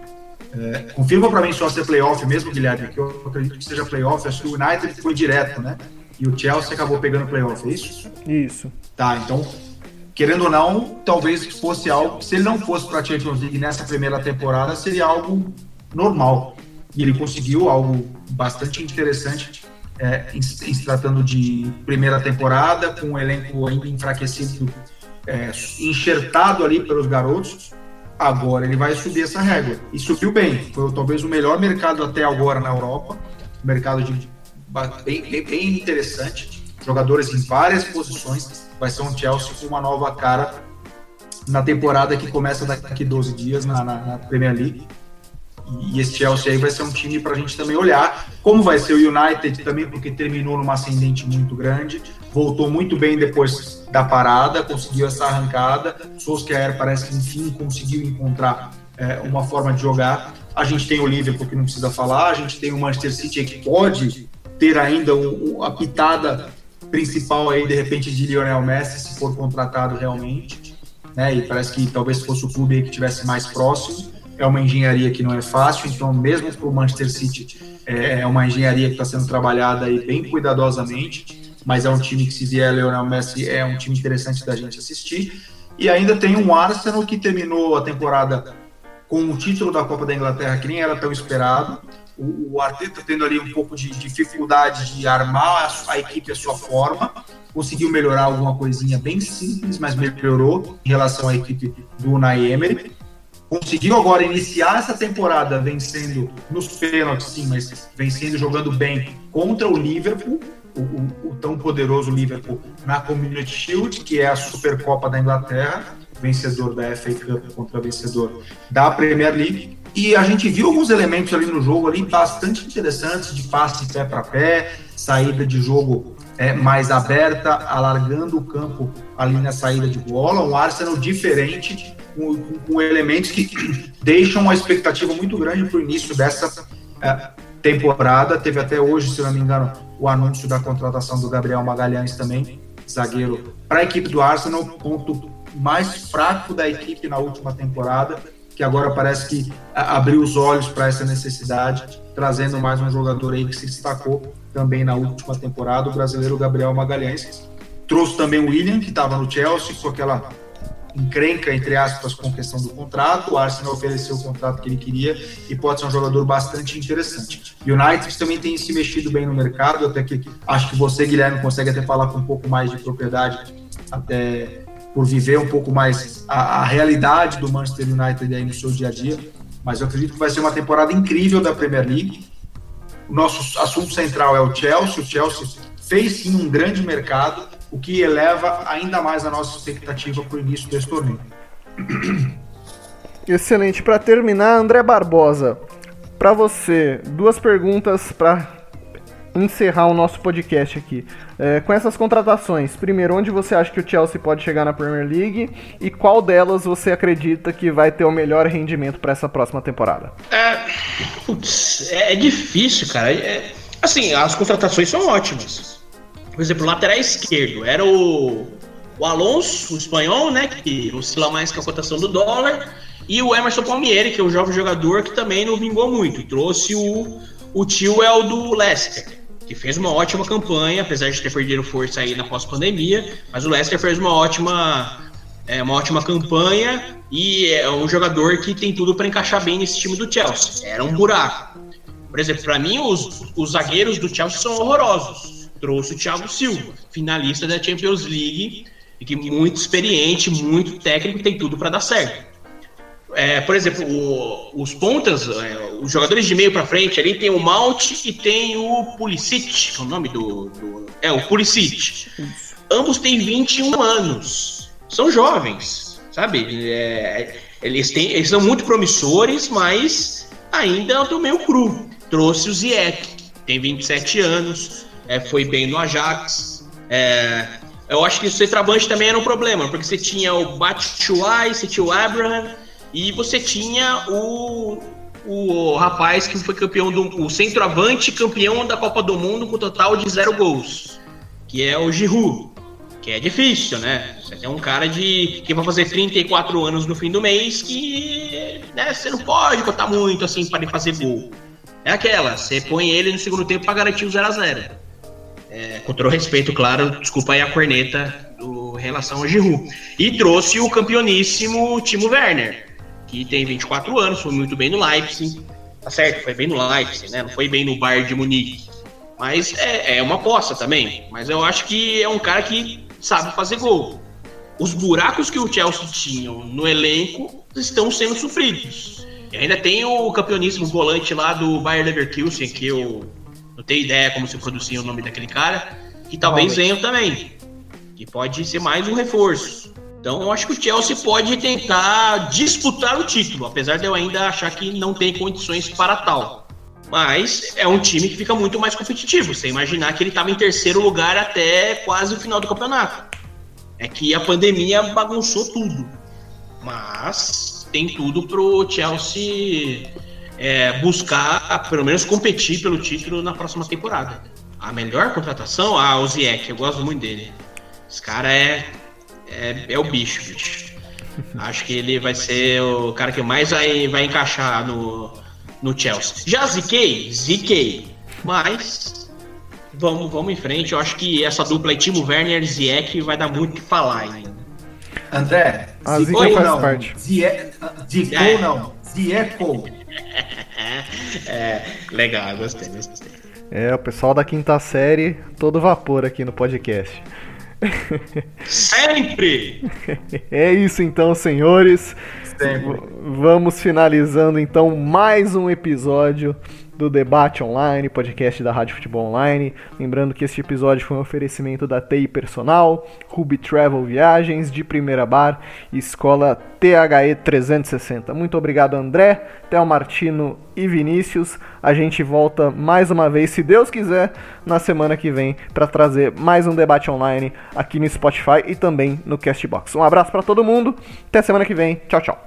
Speaker 4: É, confirma para mim só ser playoff mesmo, Guilherme, que eu acredito que seja playoff. Acho que o United foi direto, né? E o Chelsea acabou pegando playoff, é isso?
Speaker 2: Isso.
Speaker 4: Tá, então, querendo ou não, talvez fosse algo. Se ele não fosse para a Champions League nessa primeira temporada, seria algo normal. e ele conseguiu algo bastante interessante é, em, em, se tratando de primeira temporada, com um elenco ainda enfraquecido, é, enxertado ali pelos garotos. Agora ele vai subir essa régua. E subiu bem. Foi talvez o melhor mercado até agora na Europa. Mercado de, bem, bem, bem interessante. Jogadores em várias posições. Vai ser um Chelsea com uma nova cara na temporada que começa daqui 12 dias na, na, na Premier League. E esse Chelsea aí vai ser um time para a gente também olhar. Como vai ser o United também, porque terminou numa ascendente muito grande, voltou muito bem depois da parada, conseguiu essa arrancada. Solskjaer parece que enfim conseguiu encontrar é, uma forma de jogar. A gente tem o Liverpool que não precisa falar, a gente tem o Manchester City que pode ter ainda o, a pitada principal aí de repente de Lionel Messi se for contratado realmente, né? E parece que talvez fosse o clube que tivesse mais próximo é uma engenharia que não é fácil, então mesmo para o Manchester City é, é uma engenharia que está sendo trabalhada aí bem cuidadosamente, mas é um time que se vier Leonel Messi é um time interessante da gente assistir. E ainda tem um Arsenal que terminou a temporada com o título da Copa da Inglaterra que nem era tão esperado. O, o Arteta tendo ali um pouco de dificuldade de armar a, a equipe à sua forma, conseguiu melhorar alguma coisinha bem simples, mas melhorou em relação à equipe do Unai Emery conseguiu agora iniciar essa temporada vencendo nos pênaltis, sim, mas vencendo jogando bem contra o Liverpool, o, o, o, tão poderoso Liverpool na Community Shield, que é a Supercopa da Inglaterra, vencedor da FA Cup contra vencedor da Premier League. E a gente viu alguns elementos ali no jogo ali bastante interessantes de passe pé para pé, saída de jogo é, mais aberta, alargando o campo ali na saída de bola, um Arsenal diferente com, com, elementos que deixam uma expectativa muito grande para o início dessa é, temporada. Teve até hoje, se não me engano, o anúncio da contratação do Gabriel Magalhães também, zagueiro, para a equipe do Arsenal, ponto mais fraco da equipe na última temporada, que agora parece que abriu os olhos para essa necessidade, trazendo mais um jogador aí que se destacou também na última temporada, o brasileiro Gabriel Magalhães. Trouxe também o William, que estava no Chelsea, com aquela encrenca, entre aspas, com a questão do contrato. O Arsenal ofereceu o contrato que ele queria e pode ser um jogador bastante interessante. O United também tem se mexido bem no mercado, até que acho que você, Guilherme, consegue até falar com um pouco mais de propriedade, até por viver um pouco mais a, a realidade do Manchester United aí no seu dia a dia. Mas eu acredito que vai ser uma temporada incrível da Premier League. O nosso assunto central é o Chelsea. O Chelsea fez sim um grande mercado o que eleva ainda mais a nossa expectativa para o início desse torneio.
Speaker 2: Excelente. Para terminar, André Barbosa, para você, duas perguntas para encerrar o nosso podcast aqui. É, com essas contratações, primeiro, onde você acha que o Chelsea pode chegar na Premier League e qual delas você acredita que vai ter o melhor rendimento para essa próxima temporada?
Speaker 3: É, putz, é, é difícil, cara. É, assim, as contratações são ótimas por exemplo, lateral esquerdo era o, o Alonso, o espanhol, né? Que oscila mais com a cotação do dólar. E o Emerson Palmieri, que é o jovem jogador que também não vingou muito. Trouxe o, o tio o do Leicester, que fez uma ótima campanha, apesar de ter perdido força aí na pós-pandemia. Mas o Leicester fez uma ótima, é, uma ótima campanha e é um jogador que tem tudo para encaixar bem nesse time do Chelsea. Era um buraco. Por exemplo, para mim, os, os zagueiros do Chelsea são horrorosos trouxe o Thiago Silva, finalista da Champions League, e que muito experiente, muito técnico, tem tudo para dar certo. É, por exemplo, o, os pontas, é, os jogadores de meio para frente ali tem o Malt e tem o Pulisic, que é o nome do, do, é o Pulisic. Ambos têm 21 anos, são jovens, sabe? É, eles, têm, eles são muito promissores, mas ainda estão meio cru. Trouxe o Ziyech, tem 27 anos, é, foi bem no Ajax. É, eu acho que o centroavante também era um problema, porque você tinha o Batshuayi, você tinha o Abraham, e você tinha o, o rapaz que foi campeão do. o centroavante campeão da Copa do Mundo com total de zero gols, que é o Giroud. Que é difícil, né? Você tem um cara de que vai fazer 34 anos no fim do mês que né, você não pode botar muito assim para ele fazer gol. É aquela, você põe ele no segundo tempo para garantir o 0 a 0 é, com todo respeito, claro, desculpa aí a corneta do relação ao Giroud. E trouxe o campeoníssimo Timo Werner, que tem 24 anos, foi muito bem no Leipzig. Tá certo, foi bem no Leipzig, né? Não foi bem no Bayern de Munique. Mas é, é uma aposta também. Mas eu acho que é um cara que sabe fazer gol. Os buracos que o Chelsea tinha no elenco estão sendo supridos. E ainda tem o campeoníssimo volante lá do Bayer Leverkusen, que eu não tenho ideia como se produzia o nome daquele cara, que talvez venha também. Que pode ser mais um reforço. Então eu acho que o Chelsea pode tentar disputar o título, apesar de eu ainda achar que não tem condições para tal. Mas é um time que fica muito mais competitivo. Você imaginar que ele estava em terceiro lugar até quase o final do campeonato. É que a pandemia bagunçou tudo. Mas tem tudo pro Chelsea é, buscar, pelo menos competir pelo título na próxima temporada. A melhor contratação, ah, o Ziyech, eu gosto muito dele. Esse cara é, é, é o bicho, bicho. Acho que ele vai ser o cara que mais vai, vai encaixar no, no Chelsea. Já ziquei? Ziquei. Mas vamos, vamos em frente. Eu acho que essa dupla aí, Timo Werner e Ziyech, vai dar muito o que falar ainda.
Speaker 4: André,
Speaker 2: A zica
Speaker 4: Zico
Speaker 2: faz
Speaker 4: não.
Speaker 2: parte.
Speaker 4: Zico
Speaker 3: É.
Speaker 4: não. Zieco.
Speaker 3: é, legal, gostei, gostei.
Speaker 2: É, o pessoal da quinta série, todo vapor aqui no podcast.
Speaker 3: Sempre!
Speaker 2: É isso então, senhores.
Speaker 4: Sempre.
Speaker 2: Vamos finalizando então mais um episódio do Debate Online, podcast da Rádio Futebol Online. Lembrando que este episódio foi um oferecimento da TI Personal, Ruby Travel Viagens, de Primeira Bar e Escola THE 360. Muito obrigado, André, Theo Martino e Vinícius. A gente volta mais uma vez, se Deus quiser, na semana que vem para trazer mais um debate online aqui no Spotify e também no Castbox. Um abraço para todo mundo. Até semana que vem. Tchau, tchau.